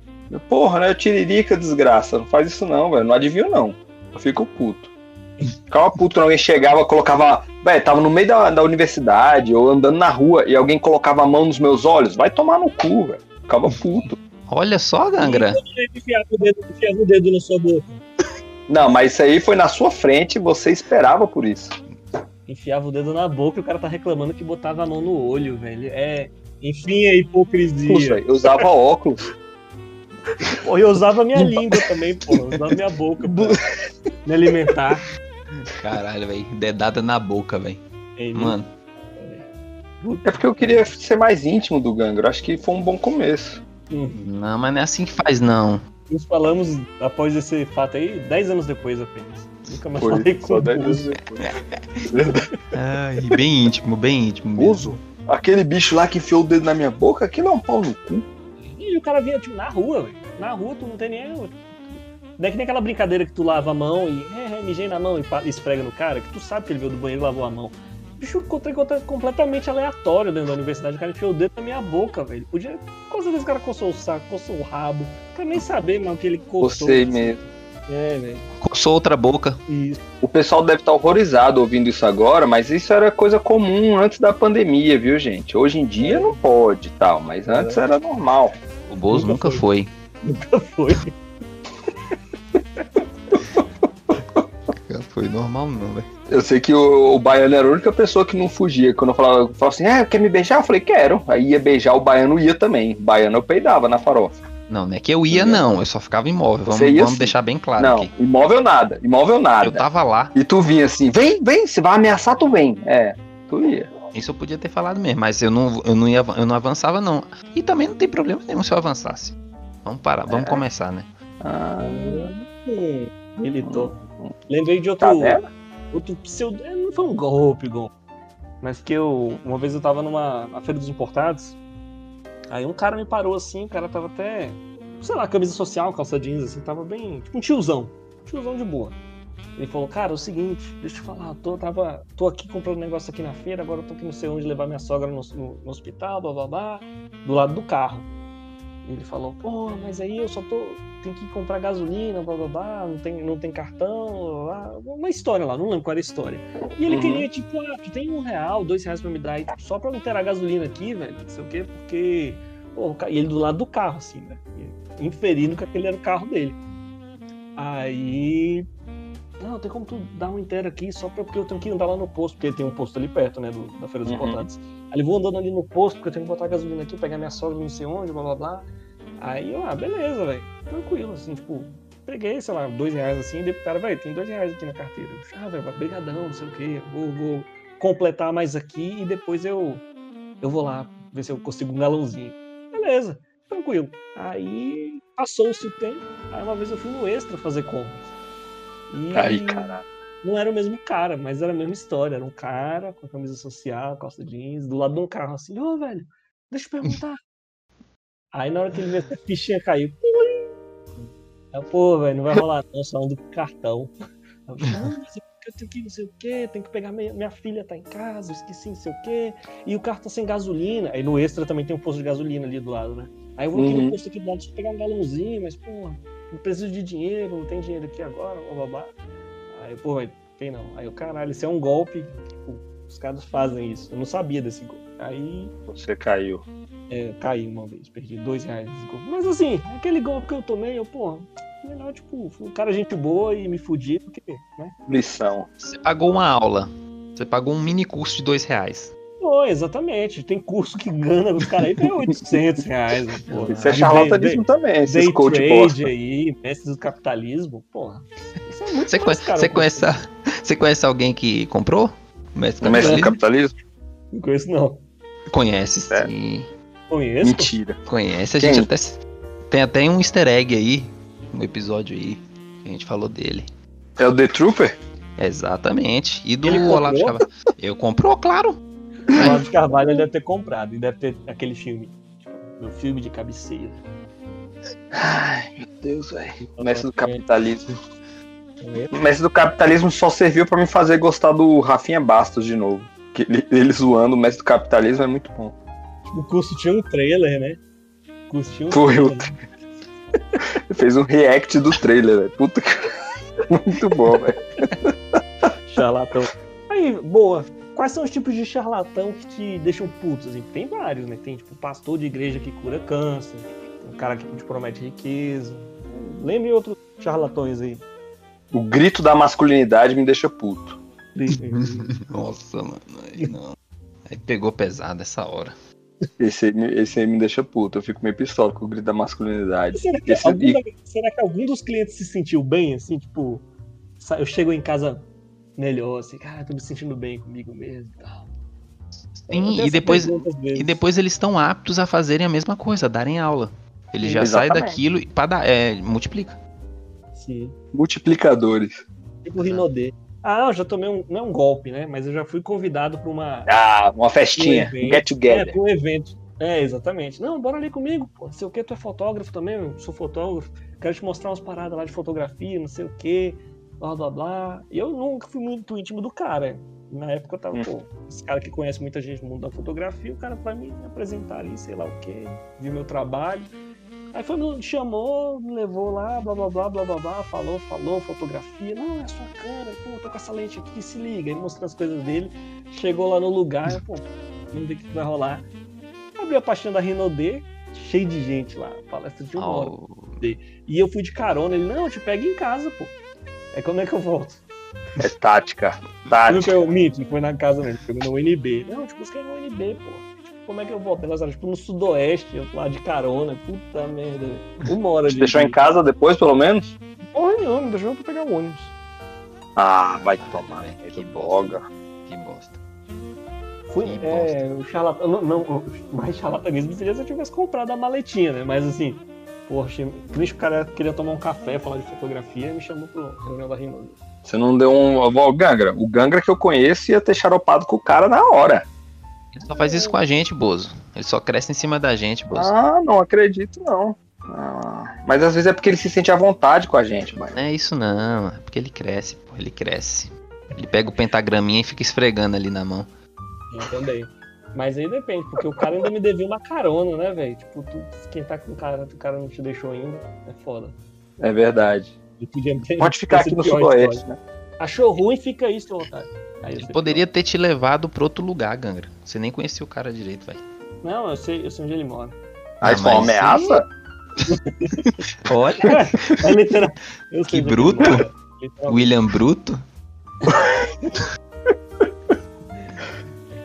C: Porra, né? Tiririca, desgraça. Não faz isso não, velho. Não adivinho não. Eu fico puto. Ficava puto quando alguém chegava, colocava. Velho, tava no meio da, da universidade ou andando na rua e alguém colocava a mão nos meus olhos. Vai tomar no cu, velho. Ficava puto.
D: Olha só, Gangra.
B: Enfiava o dedo, enfiava o dedo na sua boca.
C: Não, mas isso aí foi na sua frente e você esperava por isso.
B: Enfiava o dedo na boca e o cara tá reclamando que botava a mão no olho, velho. É. Enfim, é hipocrisia.
C: Puxa, eu usava óculos.
B: Pô, eu usava minha língua também, pô. Eu usava minha boca pra me alimentar.
D: Caralho, velho. Dedada na boca, velho.
B: Ei,
D: Mano,
C: É porque eu queria ser mais íntimo do Gangro. Acho que foi um bom começo.
B: hum.
D: não, mas não é assim que faz, não.
B: Nos falamos após esse fato aí, 10 anos depois apenas. Nunca mais
C: Foi
B: falei com
C: só
B: o
C: 10
B: Buzo.
C: anos depois.
D: Ai, bem íntimo, bem íntimo. mesmo.
C: Buzo? Aquele bicho lá que enfiou o dedo na minha boca, aquilo é um pau no cu.
B: E o cara vinha, tipo, na rua, velho. Na rua tu não tem nem. Não é que nem aquela brincadeira que tu lava a mão e é, é, mijei na mão e esfrega no cara, que tu sabe que ele veio do banheiro e lavou a mão. Bicho, encontrei contra- completamente aleatório dentro da universidade. O cara enfiou o dedo na minha boca, velho. Podia. Com certeza o cara coçou o saco, coçou o rabo. Não quero nem saber, mano, que ele coçou.
C: Você mesmo.
B: É, velho.
D: Coçou outra boca.
B: Isso.
C: O pessoal deve estar horrorizado ouvindo isso agora, mas isso era coisa comum antes da pandemia, viu, gente? Hoje em dia não pode e tal, mas antes era normal.
D: O Bozo
B: Nunca
D: nunca foi.
B: Nunca foi.
D: Nunca foi normal, não, velho.
C: Eu sei que o, o baiano era a única pessoa que não fugia. Quando eu falava, eu falava assim, ah, quer me beijar? Eu falei, quero. Aí ia beijar, o baiano ia também. Baiano eu peidava na farofa.
D: Não, não é que eu ia, não. Eu só ficava imóvel. Vamos, vamos
C: sim.
D: deixar bem claro
C: não,
D: aqui.
C: imóvel nada, imóvel nada.
D: Eu tava lá.
C: E tu vinha assim, vem, vem, se vai ameaçar, tu vem. É, tu ia.
D: Isso eu podia ter falado mesmo, mas eu não, eu não, ia, eu não avançava, não. E também não tem problema nenhum se eu avançasse. Vamos parar, vamos
C: É.
D: começar, né?
C: Ah,
B: Hum, militou. Lembrei de outro.
C: tá
B: outro pseudo. Não foi um golpe, golpe. Mas que eu. Uma vez eu tava numa na Feira dos Importados. Aí um cara me parou assim, o cara tava até. Sei lá, camisa social, calça jeans, assim, tava bem. Tipo um tiozão. Tiozão de boa. Ele falou, cara, é o seguinte, deixa eu te falar, tô, tava, tô aqui comprando um negócio aqui na feira, agora eu tô aqui não sei onde levar minha sogra no, no- no hospital, blá blá blá, do lado do carro. E ele falou, pô, mas aí eu só tô. Tem que comprar gasolina, blá blá blá, não tem, não tem cartão, blá, blá, uma história lá, não lembro qual era a história. E ele
C: Uhum.
B: queria, tipo, ah, tu tem um real, dois reais pra me dar aí, tipo, só pra não ter a gasolina aqui, velho, não sei o quê, porque. Pô, e ele do lado do carro, assim, né? Inferindo que aquele era o carro dele. Aí. Não, tem como tu dar um inteiro aqui só pra, porque eu tenho que andar lá no posto, porque tem um posto ali perto, né, do- da Feira dos
C: Uhum.
B: Importados. Aí ele vou andando ali no posto, porque eu tenho que botar gasolina aqui, pegar minha sogra não sei onde, blá blá blá. Aí eu, ah, beleza, velho. Tranquilo, assim, tipo, peguei, sei lá, dois reais assim, e dei pro cara, velho, tem dois reais aqui na carteira. Eu, ah, velho, brigadão, não sei o quê, vou, vou completar mais aqui e depois eu, eu vou lá ver se eu consigo um galãozinho. Beleza, tranquilo. Aí passou-se o tempo, aí uma vez eu fui no Extra fazer compras. E
C: Aí, caralho.
B: não era o mesmo cara, mas era a mesma história. Era um cara com camisa social, calça jeans, do lado de um carro assim, ô velho, deixa eu perguntar. Aí na hora que ele viu essa fichinha caiu. Pô, velho, não vai rolar não, só um do cartão. Eu não, mas eu tenho que não sei o quê, tenho que pegar minha, minha filha tá em casa, eu esqueci não sei o quê, e o carro tá sem gasolina. Aí no extra também tem um posto de gasolina ali do lado, né? Aí eu vou aqui
C: Uhum.
B: no posto aqui do lado só pegar um galãozinho, mas, pô, não preciso de dinheiro, não tem dinheiro aqui agora, blá blá blá. Aí, pô, tem não. Aí eu, caralho, isso é um golpe. Tipo, os caras fazem isso. Eu não sabia desse golpe. Aí
C: Você caiu.
B: é, caí uma vez, perdi dois reais nesse golpe. Mas assim, aquele golpe que eu tomei, eu, pô, melhor, tipo, um cara gente boa e me fudi, porque, né?
C: Lição.
D: Você pagou uma aula. Você pagou um mini curso de dois reais.
B: Pô, exatamente. Tem curso que gana os caras aí ganham 800 reais, né, porra.
C: Isso é charlatanismo também,
B: Day,
C: esses
B: day
C: coach
B: trade aí, mestres do capitalismo, porra. Isso é muito
D: Você, conhece,
B: caro
D: você, conhece, a- você conhece alguém que comprou? Mestre
C: No mestre do
D: Capitalismo?
B: Não conheço, não.
D: Conhece,
C: É.
D: sim.
B: Conheço.
C: Mentira.
D: Conhece. A
C: Quem?
D: gente até. Tem até um easter egg aí. No episódio aí. Que a gente falou dele.
C: É o The Trooper?
D: Exatamente. E do? Olavo Carvalho. Eu comprou, claro.
B: O Olavo de Carvalho ele deve ter comprado. E deve ter aquele filme. tipo, Meu filme de cabeceira.
C: Ai, meu Deus, velho. O mestre do capitalismo.
B: Conheço.
C: O mestre do capitalismo só serviu pra me fazer gostar do Rafinha Bastos de novo. Que ele, ele zoando o mestre do capitalismo é muito bom.
B: O curso tinha um trailer, né? O curso tinha um
C: Foi o
B: trailer.
C: Ele fez um react do trailer, velho. Puta que. Muito bom, velho.
B: Charlatão. Aí, boa. Quais são os tipos de charlatão que te deixam putos? Assim? Tem vários, né? Tem, tipo, pastor de igreja que cura câncer, um cara que te promete riqueza. Lembre outros charlatões aí.
C: O grito da masculinidade me deixa puto.
D: Nossa, mano. Aí não. Aí pegou pesado essa hora.
C: Esse aí, me- esse aí me deixa puto. Eu fico meio pistola com o grito da masculinidade.
B: Será que,
C: Esse-
B: algum,
C: e-
B: será que algum dos clientes se sentiu bem, assim, tipo, eu chego em casa melhor, assim, cara, tô me sentindo bem comigo mesmo e tal.
D: Sim, e depois, e depois eles estão aptos a fazerem a mesma coisa, a darem aula. Ele já sai
C: Exatamente.
D: daquilo e pra dar, é, multiplica.
B: Sim.
C: Multiplicadores.
B: Tipo Rinodê. Ah, eu já tomei um. Não é um golpe, né? Mas eu já fui convidado pra uma.
C: Ah, uma festinha.
B: Um.
C: Get
B: É,
C: together.
B: pra um evento. É, exatamente. Não, bora ali comigo, pô. Não sei o que, tu é fotógrafo também, eu sou fotógrafo. Quero te mostrar umas paradas lá de fotografia, não sei o que, blá blá blá. E eu nunca fui muito íntimo do cara. Na época eu tava,
C: Hum.
B: pô, esse cara que conhece muita gente no mundo da fotografia, o cara vai me apresentar ali, sei lá o que, viu meu trabalho. Aí foi, me chamou, me levou lá, blá blá blá blá blá blá, falou, falou, fotografia. Não, é a sua câmera, pô, tô com essa lente aqui, se liga. Aí mostrou as coisas dele. Chegou lá no lugar, pô, vamos ver o que vai rolar. Abriu a pastinha da Rinodê, cheio de gente lá, palestra de uma hora.
D: Ó,
B: E eu fui de carona, ele, não, eu te pego em casa, pô. Aí como é que eu volto?
C: É tática.
B: Não
C: Tática.
B: foi o Mito, não foi na casa mesmo, foi no UNB. Não, eu te busquei no UNB, pô. Tipo, como é que eu volto? Elas eram, tipo, no sudoeste, eu lá de carona, puta merda. Uma hora
C: Te
B: de.
C: deixou em casa depois, pelo menos?
B: Porra nenhuma, me deixou pra pegar o ônibus.
C: Ah, vai tomar.
D: velho,
C: Que boga.
D: que bosta.
B: Fui,
D: Que
B: é, o charlatão. Não, não, o mais charlatanismo seria se eu tivesse comprado a maletinha, né? Mas assim, poxa, triste o cara queria tomar um café, falar de fotografia e me chamou pro reunião da Rima.
C: Você não deu um. Ó, O Gangra. O Gangra que eu conheço ia ter xaropado com o cara na hora.
D: Ele só faz isso com a gente, Bozo. Ele só cresce em cima da gente, Bozo.
C: Ah, não acredito, não. Ah, mas às vezes é porque ele se sente à vontade com a gente, mano.
D: Não é isso não, é porque ele cresce, pô, ele cresce. Ele pega o pentagraminha e fica esfregando ali na mão.
B: Eu também. Mas aí depende, porque o cara ainda me devia uma carona, né, velho? Tipo, tu, quem tá com o cara, o cara não te deixou ainda, é foda.
C: É verdade.
B: Ter-
C: Pode ficar aqui no sudoeste, né?
B: Achou ruim, fica aí, seu otário. Aí
D: Ele poderia ter te levado pra outro lugar, Gangra. Você nem conhecia o cara direito, velho.
B: Não, eu sei, eu sei onde ele mora.
C: Aí
D: Ah,
C: isso foi uma ameaça?
D: Olha,
B: É literal. Eu sei
D: Que bruto. William Bruto.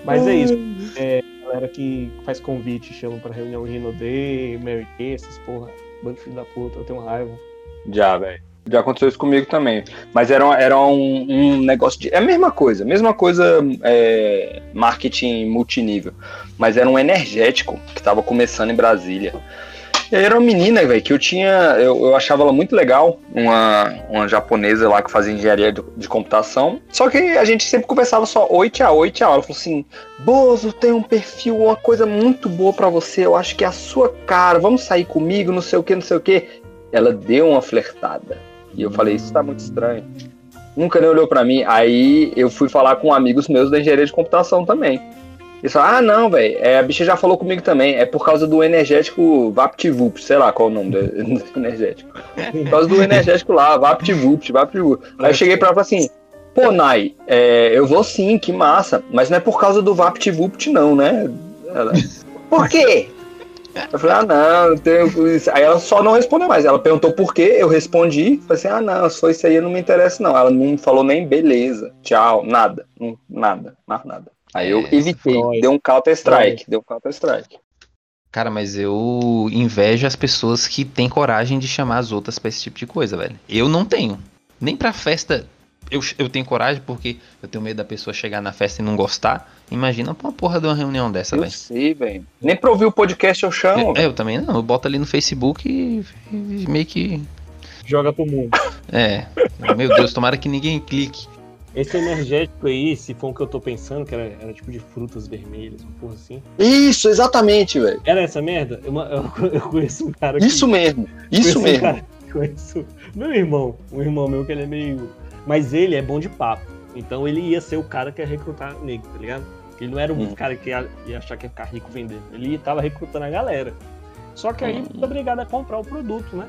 B: Mas é isso. É, galera que faz convite, chama pra reunião Rino Day, Mary Kay, essas porra. Bando filho da puta, eu tenho raiva.
C: Já, velho. Já aconteceu isso comigo também. Mas era, era um, um negócio de. É a mesma coisa, mesma coisa é, marketing multinível. Mas era um energético que tava começando em Brasília. E aí era uma menina, velho, que eu tinha. Eu, eu achava ela muito legal. Uma, uma japonesa lá que fazia engenharia de, de computação. Só que a gente sempre conversava só oi, tchau, oi, tchau. Ela falou assim: Bozo, tem um perfil, uma coisa muito boa pra você. Eu acho que é a sua cara. Vamos sair comigo, não sei o que, não sei o que. Ela deu uma flertada. E eu falei, isso tá muito estranho. Nunca nem olhou pra mim. Aí eu fui falar com amigos meus da engenharia de computação também. Eles falaram, ah, não, velho, é, a bicha já falou comigo também. É por causa do energético VaptVupt, sei lá qual é o nome do, energético. Por causa do energético lá, VaptVupt, VaptVupt. Aí eu cheguei pra ela e falei assim, pô, Nai, é, eu vou sim, que massa. Mas não é por causa do VaptVupt não, né? Ela, por quê? Eu falei, ah, não, não tenho isso. Aí ela só não respondeu mais. Ela perguntou por quê, eu respondi. Falei assim, ah, não, for isso aí, não me interessa, não. Ela não falou nem beleza, tchau, nada, nada, mais nada. Aí eu
D: É,
C: evitei,
B: Freud.
C: deu um counter-strike, deu um counter-strike.
D: Cara, mas eu invejo as pessoas que têm coragem de chamar as outras pra esse tipo de coisa, velho. Eu não tenho. Nem pra festa eu, eu tenho coragem porque eu tenho medo da pessoa chegar na festa e não gostar. Imagina pra uma porra de uma reunião dessa,
C: Eu
D: velho.
C: sei, velho. Nem pra ouvir o podcast eu chamo.
D: É, eu também não. Eu boto ali no Facebook e, e meio que.
B: Joga pro mundo.
D: É. Meu Deus, tomara que ninguém clique.
B: Esse energético aí, se for o que eu tô pensando, que era, era tipo de frutas vermelhas, uma porra assim.
C: Isso, exatamente, velho.
B: Era essa merda? Eu, eu, eu conheço um cara que.
C: Isso mesmo, isso
B: conheço um
C: mesmo.
B: cara- conheço meu irmão, um irmão meu que ele é meio. Mas ele é bom de papo. Então ele ia ser o cara que ia recrutar negro, tá ligado? Ele não era um
C: Hum.
B: cara que ia, ia achar que ia ficar rico vendendo. Ele tava recrutando a galera. Só que aí
D: Hum.
B: obrigado a comprar o produto, né?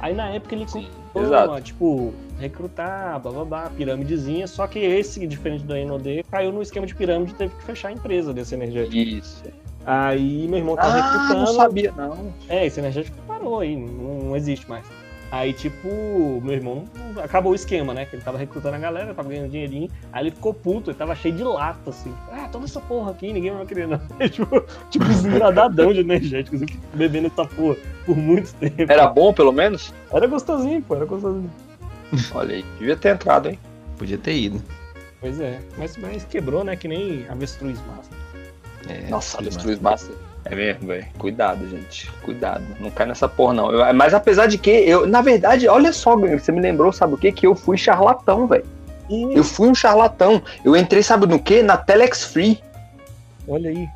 B: Aí na época ele
D: Sim,
B: começou tipo, recrutar, blá blá blá, pirâmidezinha, só que esse, diferente do NOD, caiu no esquema de pirâmide e teve que fechar a empresa desse energético.
C: Isso.
B: Aí meu irmão tava
C: Ah,
B: recrutando.
C: não sabia, não.
B: É, esse energético parou aí, não, não existe mais. Aí, tipo, meu irmão acabou o esquema, né? Que ele tava recrutando a galera, tava ganhando dinheirinho. Aí ele ficou puto, ele tava cheio de lata, assim. Ah, toma essa porra aqui, ninguém vai querer, não. tipo, tipo, de energéticos, fiquei bebendo essa porra por muito tempo.
C: Era bom, pelo menos?
B: Era gostosinho, pô, era gostosinho.
C: Olha aí, devia ter entrado, hein?
D: Podia ter ido.
B: Pois é, mas, mas quebrou, né? Que nem avestruz massa.
D: É,
C: Nossa, Avestruz Massa. É mesmo, velho. Cuidado, gente. Cuidado. Não cai nessa porra, não. Eu- mas apesar de que, eu, na verdade, olha só, você me lembrou, sabe o quê? Que eu fui charlatão, velho.
B: E,
C: Eu fui um charlatão. Eu entrei, sabe no quê? Na Telex Free.
B: olha aí.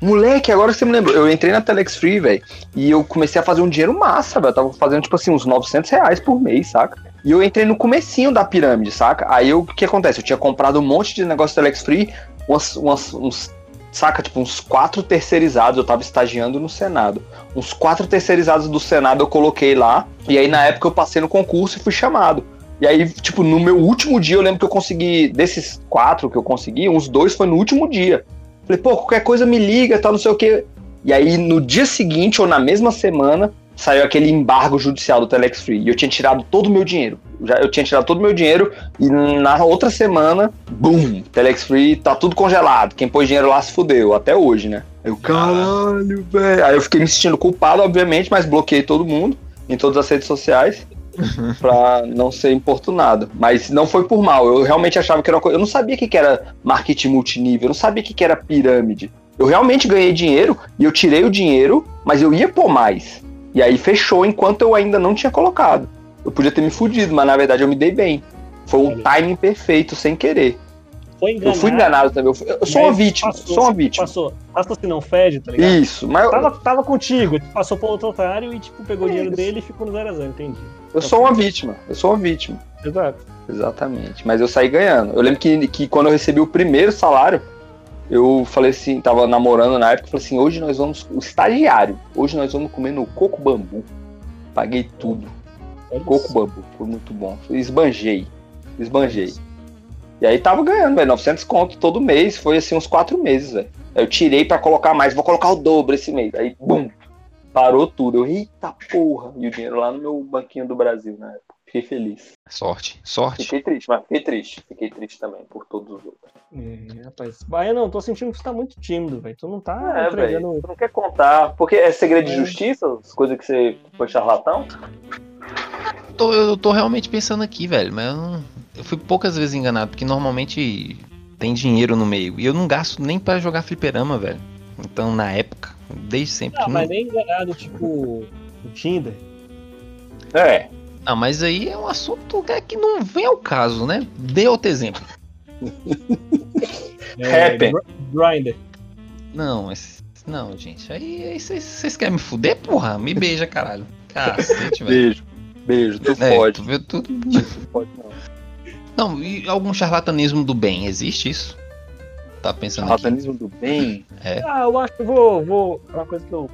C: Moleque, agora você me lembrou, eu entrei na Telex Free, velho, e eu comecei a fazer um dinheiro massa, velho. Eu tava fazendo, tipo assim, uns 900 reais por mês, saca? E eu entrei no comecinho da pirâmide, saca? Aí o que acontece? Eu tinha comprado um monte de negócio Telex Free, umas, umas- uns, saca? Tipo, uns quatro terceirizados, eu tava estagiando no Senado. Uns quatro terceirizados do Senado eu coloquei lá, e aí na época eu passei no concurso e fui chamado. E aí, tipo, no meu último dia, eu lembro que eu consegui, desses quatro que eu consegui, uns dois foi no último dia. Falei, pô, qualquer coisa me liga, tal, não sei o quê. E aí, no dia seguinte, ou na mesma semana, saiu aquele embargo judicial do Telex Free. E eu tinha tirado todo o meu dinheiro. Já, eu tinha tirado todo o meu dinheiro, e na outra semana, boom, Telex Free, tá tudo congelado. Quem pôs dinheiro lá se fudeu, até hoje, né? Aí eu, caralho, velho. Aí eu fiquei me sentindo culpado, obviamente, mas bloqueei todo mundo em todas as redes sociais. pra não ser importunado. Mas não foi por mal. Eu realmente achava que era uma coisa. Eu não sabia o que, que era marketing multinível, eu não sabia o que, que era pirâmide. Eu realmente ganhei dinheiro e eu tirei o dinheiro, mas eu ia pôr mais. E aí fechou enquanto eu ainda não tinha colocado. Eu podia ter me fudido, mas na verdade eu me dei bem. Foi um timing perfeito, sem querer.
B: Foi
C: Eu
B: enganado.
C: fui enganado também. Eu, fui- eu sou uma vítima.
B: passou,
C: sou uma vítima.
B: Passou. Passa se não fede, tá ligado?
C: Isso, mas eu,
B: Tava, tava contigo, passou pro outro otário e tipo, pegou o dinheiro dele e ficou no 0 a 0 entendi.
C: eu sou uma vítima. Eu sou uma vítima.
B: Exato.
C: Exatamente. Mas eu saí ganhando. Eu lembro que, que quando eu recebi o primeiro salário, eu falei assim, tava namorando na época, falei assim, hoje nós vamos, o estagiário, hoje nós vamos comer no Coco Bambu. Paguei tudo.
B: Olha
C: Coco. Bambu, foi muito bom. Esbanjei. Esbanjei. E aí tava ganhando, velho, 900 conto todo mês, foi assim uns quatro meses, velho. Aí eu tirei pra colocar mais, vou colocar o dobro esse mês. Aí, bum, parou tudo. Eu, eita porra. E o dinheiro lá no meu banquinho do Brasil, né? Fiquei feliz.
D: Sorte, sorte.
C: Fiquei triste, mas fiquei triste. Fiquei triste também por todos os outros.
B: É, rapaz. Bahia não, tô sentindo que você tá muito tímido, velho. Tu não tá
C: É,
B: entregando.
C: velho. Tu não quer contar. Porque é segredo de
B: É.
C: justiça, as coisas que você foi charlatão?
D: Tô- eu tô realmente pensando aqui, velho, mas eu, não- eu fui poucas vezes enganado, porque normalmente tem dinheiro no meio. E eu não gasto nem pra jogar fliperama, velho. Então, na época, desde sempre.
B: Ah,
D: não-
B: mas nem enganado, tipo, o Tinder.
C: É.
D: Ah, mas aí é um assunto que- que não vem ao caso, né? Dê outro exemplo.
C: Happen.
B: Gr- Grindr.
D: Não, mas. Não, gente. Aí vocês querem me fuder, porra? Me beija, caralho. Cacete, velho.
C: Beijo. Beijo. Tu
D: É,
C: pode.
D: tu viu tudo.
C: Tu pode não.
D: Não, e algum charlatanismo do bem, existe isso? Tá pensando aqui.
C: Charlatanismo do bem.
B: Ah, eu acho que eu vou. vou é uma coisa que eu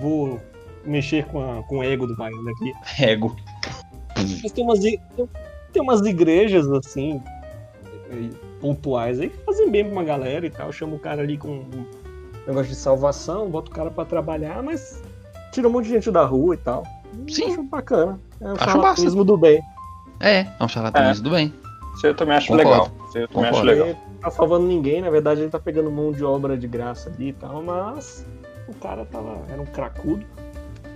B: vou mexer com, a, com o ego do Bahia aqui.
D: Ego.
B: Mas tem umas, tem- umas igrejas assim, eh, pontuais aí, que fazem bem pra uma galera e tal. Chama o cara ali com um negócio de salvação, bota o cara pra trabalhar, mas tira um monte de gente da rua e tal.
D: Sim.
B: Acho bacana. É um
D: Acho
B: charlatanismo do bem.
D: É, é um charlatanismo do bem.
C: Isso eu também acho
D: Concordo.
C: legal. Isso eu também acho
D: Concordo.
C: legal.
B: Ele tá salvando ninguém, na verdade ele tá pegando mão de obra de graça ali e tal, mas o cara tava, era um cracudo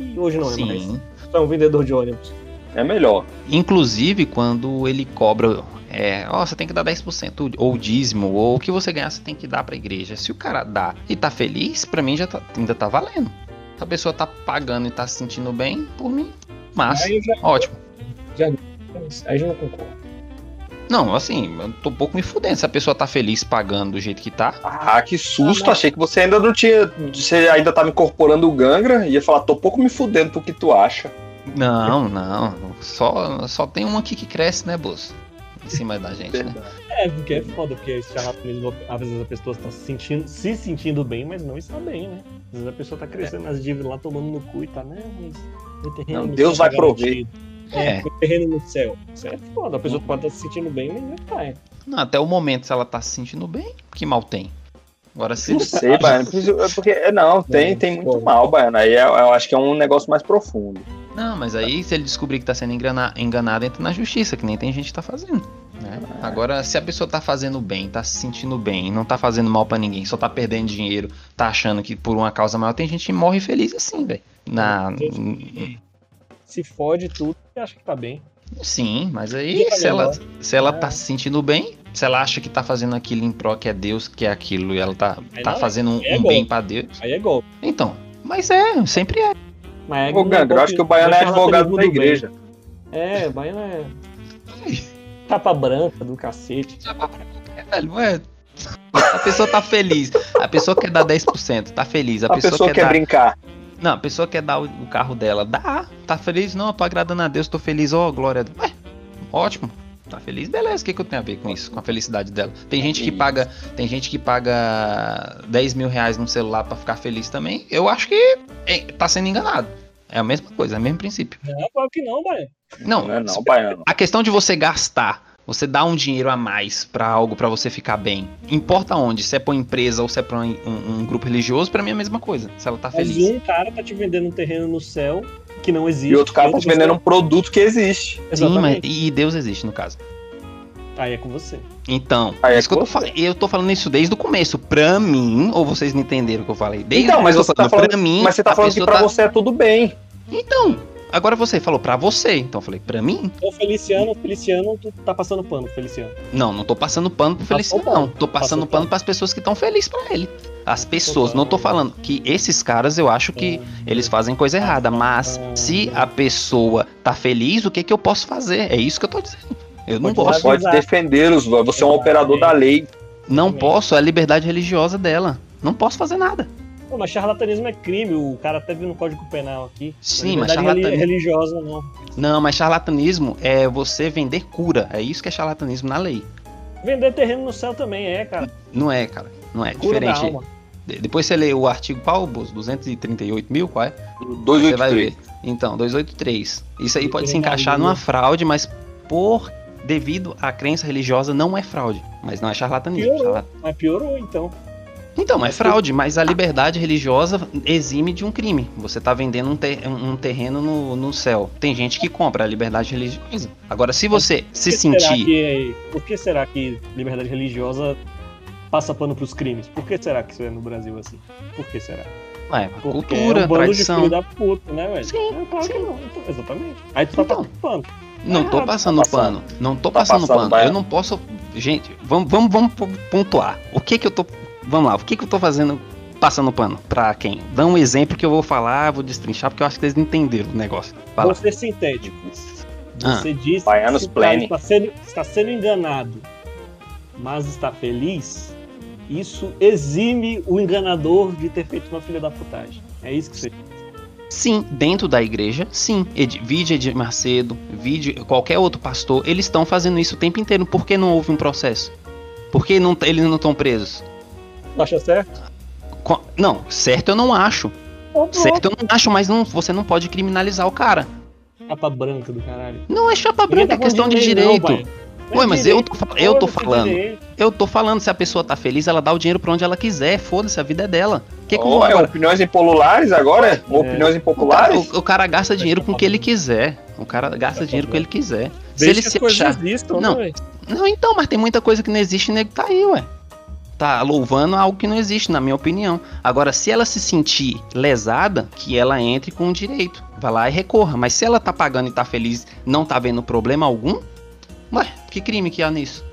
B: e hoje não é mais.
D: Sim.
B: É um vendedor de ônibus.
C: É melhor.
D: Inclusive, quando ele cobra, é, ó, você tem que dar 10%, ou dízimo, ou o que você ganhar, você tem que dar pra igreja. Se o cara dá e tá feliz, pra mim já tá- ainda tá valendo. Se a pessoa tá pagando e tá se sentindo bem, por mim, massa,
B: já,
D: ótimo.
B: aí já não concordo.
D: Não, assim, eu tô um pouco me fudendo. Se a pessoa tá feliz pagando do jeito que tá,
C: Ah, que susto.
B: Ah.
C: Achei que você ainda não tinha. Você ainda tava incorporando o Gangra e ia falar, tô pouco me fudendo pro que tu acha.
D: Não, não, só, só tem um aqui que cresce, né, Bozo? Em cima da gente, né?
B: É, porque é foda, porque esse charlatanismo, às vezes a pessoa está se sentindo, se sentindo bem, mas não está bem, né? Às vezes a pessoa tá crescendo nas dívidas lá, tomando no cu e tá, né? Mas terreno
C: Não, Deus vai
B: tá
C: prover.
B: É,
D: É.
B: terreno no céu. Isso é foda. A pessoa pode estar se sentindo bem, mas não tá.
D: Não, até o momento, se ela tá se sentindo bem, que mal tem. Agora se
C: Não sei, Baiano. é Porque, é, não, tem, tem muito mal, Baiano. Aí é- eu acho que é um negócio mais profundo.
D: Não, mas aí se ele descobrir que tá sendo engana- enganado, entra na justiça, que nem tem gente que tá fazendo. né? Agora, se a pessoa tá fazendo bem, tá se sentindo bem, não tá fazendo mal pra ninguém, só tá perdendo dinheiro, tá achando que por uma causa maior, tem gente que morre feliz assim, velho. Na...
B: Se fode tudo e acha que tá bem.
D: Sim, mas aí se ela, se ela
B: É.
D: tá se sentindo bem, se ela acha que tá fazendo aquilo em pró, que é Deus, que é aquilo, e ela tá,
B: Aí
D: tá
B: não é.
D: fazendo um,
B: é
D: um bem pra Deus,
B: Aí é golpe.
D: então. Mas é, sempre é.
B: Mas é
C: Ô, Gandra, eu acho que o Baiano é advogado da igreja.
B: É, o Baiano é. Capa branca do cacete.
D: Não é. A pessoa tá feliz. A pessoa quer dar 10%, tá feliz. A,
C: A pessoa quer
D: dar...
C: brincar.
D: Não, a pessoa quer dar o, carro dela. Dá. Tá feliz? Não, eu tô agradando a Deus, tô feliz. Ó, glória a Deus. Ué, ótimo. Tá feliz? Beleza, o que, que eu tenho a ver com isso? Com a felicidade dela. Tem gente que
C: Isso.
D: paga. Tem gente que paga 10 mil reais num celular pra ficar feliz também. Eu acho que é, tá sendo enganado. É a mesma coisa, é o mesmo princípio.
B: Não, claro que não, Baiano.
D: Não,
C: Não é não, Baiano.
D: a questão de você gastar, você dar um dinheiro a mais pra algo pra você ficar bem, importa onde, se é pra uma empresa ou se é pra um, um- um grupo religioso, pra mim é a mesma coisa. Se ela tá
B: Mas
D: feliz.
B: um cara tá te vendendo um terreno no céu que não existe.
C: E outro cara tá te vendendo um produto que existe.
D: Sim, mas, e Deus existe no caso.
B: Aí é com você.
D: Então,
C: Aí é
D: isso que eu, tô
C: com
D: fal- eu tô falando isso desde o começo. Pra mim, ou vocês não entenderam o que eu falei? Desde
C: então, mas você tá falando,
D: pra mim,
C: mas você tá falando que pra
D: tá-
C: você é tudo bem.
D: Então, agora você falou pra você, então eu falei pra mim?
B: Ô, Feliciano, Feliciano, tu tá passando pano, Feliciano.
D: Não, não tô passando pano pro
B: Passou
D: Feliciano, não. Tô passando
B: Passou
D: pano
B: pano.
D: pras pessoas que estão felizes pra ele. As pessoas, não tô falando que esses caras eu acho que eles fazem coisa errada, mas se a pessoa tá feliz, o que que eu posso fazer? É isso que eu tô dizendo. Eu não
B: Pode
D: posso,
C: Pode defendê-los, você é um operador da lei.
D: não posso, é a liberdade religiosa dela. Não posso fazer nada.
B: Pô, mas charlatanismo é crime, o cara até viu no Código Penal aqui.
D: Sim,
B: Não é
D: mas charlatanismo-
B: reli- religiosa, não.
D: Não, mas charlatanismo é você vender cura. É isso que é charlatanismo na lei.
B: Vender terreno no céu também é, cara.
D: Não é, cara. Não é.
B: Cura da
D: Diferente. Depois você lê o artigo qual, Bozo? 238 mil, qual é? Você vai
C: 283.
D: ver. Então, 283. Isso aí pode se encaixar numa fraude, mas por devido à crença religiosa não é fraude, mas não é charlatanismo.
B: Piorou.
D: Charla-
B: Mas piorou, então.
D: Então, é fraude, mas a liberdade religiosa exime de um crime. Você tá vendendo um, ter- um terreno no, no céu. Tem gente que compra a liberdade religiosa. Agora, se você se
B: Por que será
D: sentir.
B: que- por que será que liberdade religiosa passa pano pros crimes? Por que será que isso é no Brasil assim? Por que será?
D: Ué,
B: Porque
D: cultura,
B: é um bando
D: tradição.
B: de filho da puta, né, velho?
D: Sim,
B: É, claro que
D: sim.
B: não. Então, exatamente. Aí tu tá
D: Então.
B: passando pano.
D: Não tô
B: Ah,
D: passando
C: tá passando.
D: pano. Não tô
C: Tá
D: passando,
C: passando,
D: pano. Eu não posso. Gente, vamos, vamos, vamos pontuar. O que que eu tô. Vamos lá, o que que eu tô fazendo passando pano? Pra quem? Dá um exemplo que eu vou falar, vou destrinchar, porque eu acho que eles não entenderam o negócio. Lá.
B: Vou ser sintético.
D: Ah.
B: Você disse
C: Baianos
B: que o cara
C: plane.
B: está sendo, está sendo enganado, mas está feliz. Isso exime o enganador de ter feito uma filha da putagem. É isso que você
D: Sim, dentro da igreja, sim. Ed, vide Edir Macedo, vide qualquer outro pastor, eles estão fazendo isso o tempo inteiro. Por que não houve um processo? Por que não, eles não estão presos?
B: acha certo?
D: Não, certo eu não acho.
B: Pronto.
D: Certo eu não acho, mas não, você não pode criminalizar o cara.
B: Capa branca do caralho.
D: Não é chapa branca, é
B: tá
D: questão
B: falando
D: de
B: não,
D: direito.
B: Não
D: Ué,
B: é
D: mas eu tô, eu tô falando. Eu tô falando, se a pessoa tá feliz, ela dá o dinheiro pra onde ela quiser. Foda-se, a vida é dela. Que que
C: Oh, é opiniões impopulares agora? Opiniões
D: O cara,
C: impopulares?
D: o- o cara gasta dinheiro com o que ele quiser. O cara gasta dinheiro com o que ele quiser. Se
B: Desde
D: ele se achar.
B: existam,
D: Não.
B: né?
D: Não, então, mas tem muita coisa que não existe e nego tá aí, ué. Tá louvando algo que não existe, na minha opinião. Agora, se ela se sentir lesada, que ela entre com o direito. Vai lá e recorra. Mas se ela tá pagando e tá feliz, não tá vendo problema algum, ué, que crime que há nisso?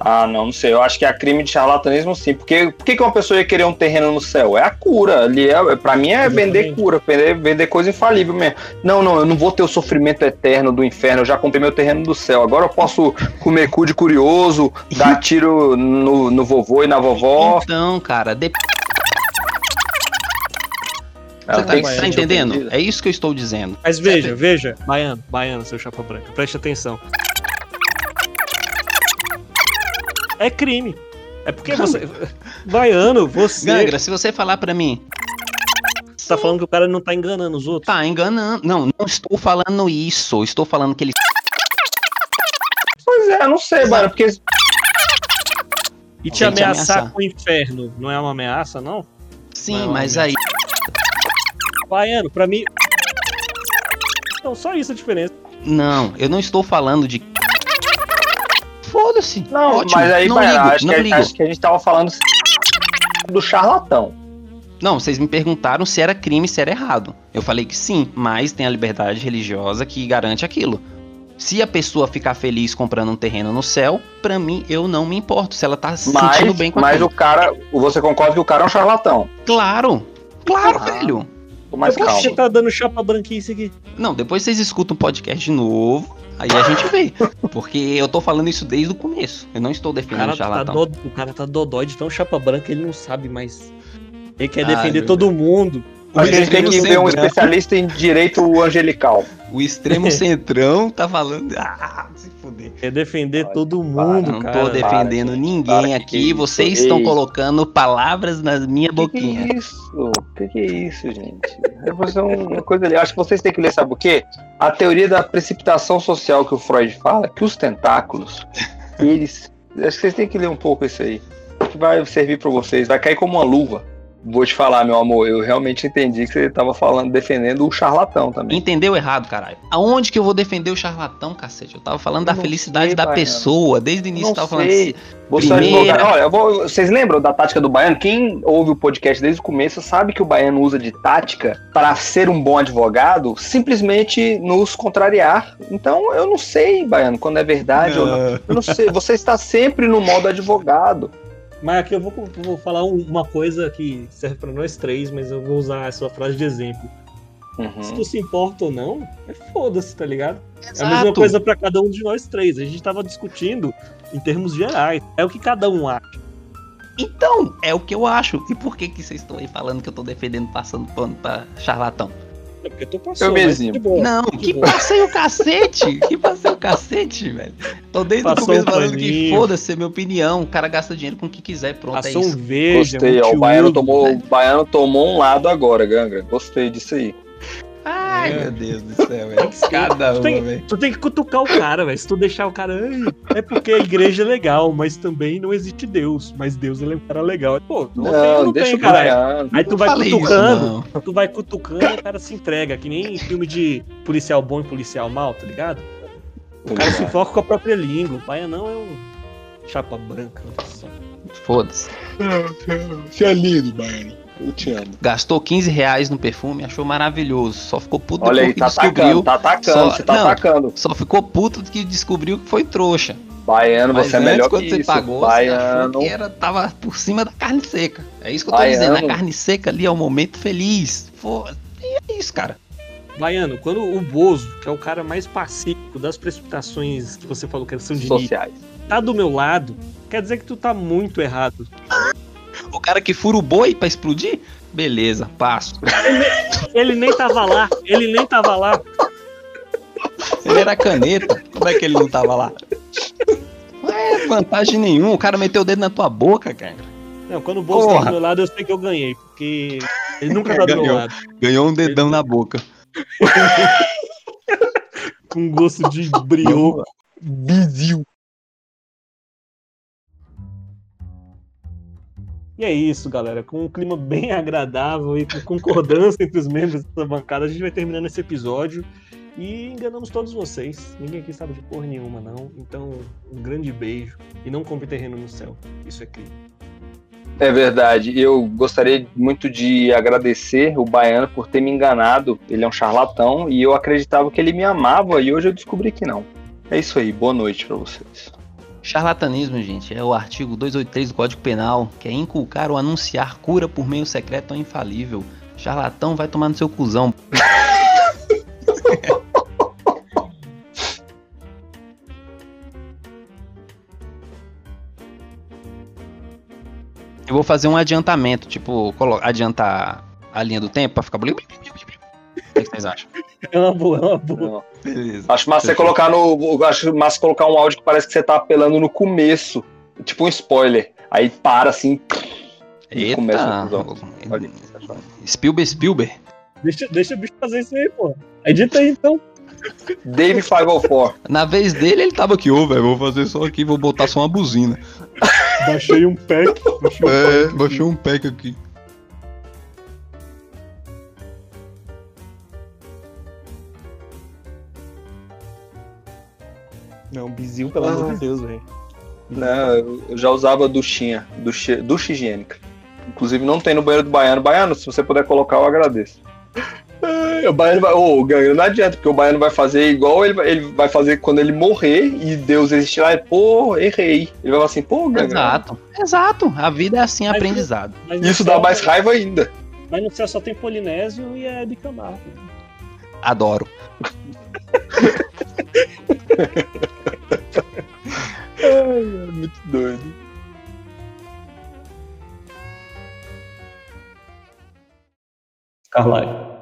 C: Ah, não, não sei. Eu acho que é crime de charlatanismo sim. Porque por que uma pessoa ia querer um terreno no céu? É a cura. Ali é, pra mim é vender cura, vender, vender coisa infalível mesmo. Não, não, eu não vou ter o sofrimento eterno do inferno. Eu já comprei meu terreno do céu. Agora eu posso comer cu de curioso, dar tiro no, no vovô e na vovó.
D: Então, cara, de-
C: Ela
D: você tá,
C: que
D: tá
C: se sentir
D: entendendo? É isso que eu estou dizendo.
B: Mas veja, veja. Baiano, baiano, seu chapa branca. Preste atenção. É crime. É porque você. Baiano, você.
D: Gangra, se você falar pra mim.
B: Você tá falando que o cara não tá enganando os outros.
D: Tá enganando. Não, não estou falando isso. Estou falando que ele.
C: Pois é, não sei, mano, porque
B: E te ameaçar
D: ameaçar.
B: com o inferno não é uma ameaça, não?
D: Sim,
B: Não,
D: mas
B: não.
D: aí.
B: Baiano, pra mim. Então, só isso a diferença.
D: Não, eu não estou falando de. Foda-se.
C: Não,
D: Ótimo,
C: mas aí,
D: não
C: Baiano,
D: ligo,
C: acho,
D: não
C: que,
D: ligo.
C: acho que a gente tava falando do charlatão.
D: Não, vocês me perguntaram se era crime, se era errado. Eu falei que sim, mas tem a liberdade religiosa que garante aquilo. Se a pessoa ficar feliz comprando um terreno no céu, pra mim eu não me importo se ela tá se sentindo
C: Mas,
D: bem com
C: mas
D: aquilo.
C: o cara, você concorda que o cara é um charlatão.
D: Claro, claro,
C: Ah.
D: velho.
C: Tô mais
B: Por que
C: calmo.
B: você tá dando chapa branquice aqui?
D: Não, depois vocês escutam o podcast de novo, aí a gente vê. Porque eu tô falando isso desde o começo. Eu não estou
B: O
D: defendendo o
B: tá
D: charlatão.
B: dó, o cara tá dodói de tão chapa branca, ele não sabe mais. Ele quer
D: Ai,
B: defender todo mundo.
C: A gente tem que ver um especialista em direito angelical.
D: O extremo centrão tá falando. Ah, se fuder.
B: Quer defender
C: Olha,
B: todo
C: para,
B: mundo,
D: Não
B: cara.
D: tô defendendo
C: gente,
D: ninguém
C: para, que que
D: aqui.
C: é isso?
D: Vocês estão colocando palavras na minha
C: Que
D: boquinha.
C: que é isso? Que que é isso, gente? É você uma coisa ali. Acho que vocês têm que ler, sabe o quê? A teoria da precipitação social que o Freud fala, que os tentáculos, eles. Acho que vocês têm que ler um pouco isso aí. Que vai servir pra vocês. Vai cair como uma luva. Vou te falar, meu amor, eu realmente entendi que você tava falando, defendendo o charlatão também.
D: Entendeu errado, caralho. Aonde que eu vou defender o charlatão, cacete? Eu tava falando da
C: Não
D: felicidade
C: sei,
D: da
C: Baiano.
D: pessoa. Desde o início
C: Não
D: eu tava falando
C: sei.
D: assim. Primeira-.
C: Olha, eu vou- vocês lembram da tática do baiano? Quem ouve o podcast desde o começo sabe que o baiano usa de tática para ser um bom advogado, simplesmente nos contrariar. Então eu não sei, baiano, quando é verdade ou não. Eu não sei. Você está sempre no modo advogado.
B: Mas aqui eu vou, vou falar um- uma coisa que serve pra nós três, mas eu vou usar essa frase de exemplo. Se
C: Uhum.
B: tu se importa ou não, é foda-se, tá ligado? É a
D: Exato.
B: mesma coisa pra cada um de nós três. A gente tava discutindo em termos gerais. É o que cada um acha.
D: Então, é o que eu acho. E por que que vocês estão aí falando que eu tô defendendo passando pano pra charlatão?
B: É porque tu passou.
C: Eu
B: de boa,
D: Não,
B: de
D: que
B: boa.
D: passei o cacete! Que passei o cacete, velho. Tô desde o
B: Passou
D: começo
B: um
D: falando que foda-se, é minha opinião. O cara gasta dinheiro com o que quiser, pronto,
B: Passou
D: é
B: um
D: isso.
B: veja,
C: Gostei,
B: um
C: ó. O baiano tomou,
D: né?
C: o baiano tomou um lado agora, Ganga. Gostei disso aí.
D: Ai,
B: É.
D: meu Deus do céu, velho. Cada
B: Tu
D: uma,
B: tem,
D: velho.
B: tu tem que cutucar o cara, velho. Se tu deixar o cara. "Ai, É porque a igreja é legal, mas também não existe Deus. Mas Deus ele é um cara legal. Pô, não, tem, não
C: deixa
B: tem,
C: baiano.
B: Aí tu
D: Não
B: vai
D: isso,
B: cutucando,
D: não.
B: tu vai cutucando e o cara se entrega. Que nem filme de policial bom e policial mal, tá ligado? O cara se foca com a própria língua. O Baianão é um chapa branca. nossa.
D: Foda-se.
C: Você é lindo, baiano. Eu te amo.
D: Gastou 15 reais no perfume, achou maravilhoso. Só ficou puto
C: Olha aí, tá
D: descobriu.
C: atacando, tá atacando,
D: Só-
C: você tá
D: não.
C: atacando.
D: Só ficou puto que descobriu que foi trouxa.
C: Baiano,
D: Mas
C: você é
D: antes,
C: melhor
D: quando
C: que
D: você
C: isso.
D: pagou, você achou
C: Baiano.
D: que era, tava por cima da carne seca. É isso que eu tô
C: Baiano.
D: dizendo. A carne seca ali é o momento feliz. Foda. E é isso, cara.
B: Baiano, quando o Bozo, que é o cara mais pacífico das precipitações que você falou que são de nível,
C: sociais.
B: tá do meu lado, quer dizer que tu tá muito errado.
D: O cara que fura o boi pra explodir? Beleza, passo.
B: Ele nem tava lá, ele nem tava lá.
D: Ele era caneta. Como é que ele não tava lá? Não é vantagem nenhuma. O cara meteu o dedo na tua boca, cara.
B: Não, quando o Bozo tá do meu lado, eu sei que eu ganhei, porque ele nunca tá do meu lado.
D: Ganhou um dedão na boca.
B: Com gosto de brioco.
D: Bizil.
B: E é isso, galera. Com um clima bem agradável e com concordância entre os membros dessa bancada, a gente vai terminando esse episódio. E enganamos todos vocês. Ninguém aqui sabe de porra nenhuma, não. Então, um grande beijo. E não compre terreno no céu. Isso é crime.
C: É verdade. Eu gostaria muito de agradecer o Baiano por ter me enganado. Ele é um charlatão e eu acreditava que ele me amava e hoje eu descobri que não. É isso aí. Boa noite pra vocês.
D: Charlatanismo, gente, é o artigo 283 do Código Penal, que é inculcar ou anunciar cura por meio secreto ou infalível. Charlatão vai tomar no seu cuzão. Eu vou fazer um adiantamento, tipo, adiantar a linha do tempo pra ficar. O que vocês acham?
B: É uma boa, é uma boa.
D: Beleza.
C: Acho massa você colocar no. Acho massa colocar um áudio que parece que você tá apelando no começo. Tipo um spoiler. Aí para assim. E
D: Eita,
C: começa a confusão. Olha,
D: Spielberg, Spielberg.
B: Deixa, deixa o bicho fazer isso aí, pô. Edita aí então.
C: Dave 504.
D: Na vez dele, ele tava aqui, ô, velho, vou fazer só aqui, vou botar só uma buzina.
B: Baixei um pack. Baixei um
D: É,
B: pack.
D: baixou um pack aqui.
B: Não, bizil, pelo amor de Deus, velho.
C: Não, eu já usava duchinha, ducha, ducha higiênica. Inclusive não tem no banheiro do baiano. Baiano, se você puder colocar, eu agradeço. O baiano vai. Ô, Gangue, não adianta, porque o baiano vai fazer igual ele, vai- ele vai fazer quando ele morrer e Deus existir lá. e, Pô, errei. Ele vai falar assim, pô, Gangue.
D: Exato, exato. A vida é assim,
B: Mas-
D: aprendizado.
B: Mas
C: Isso dá mais raiva ainda.
B: Mas no céu só tem Polinésio e é Bicamargo.
D: Adoro. Ai, é muito doido. Carlyle.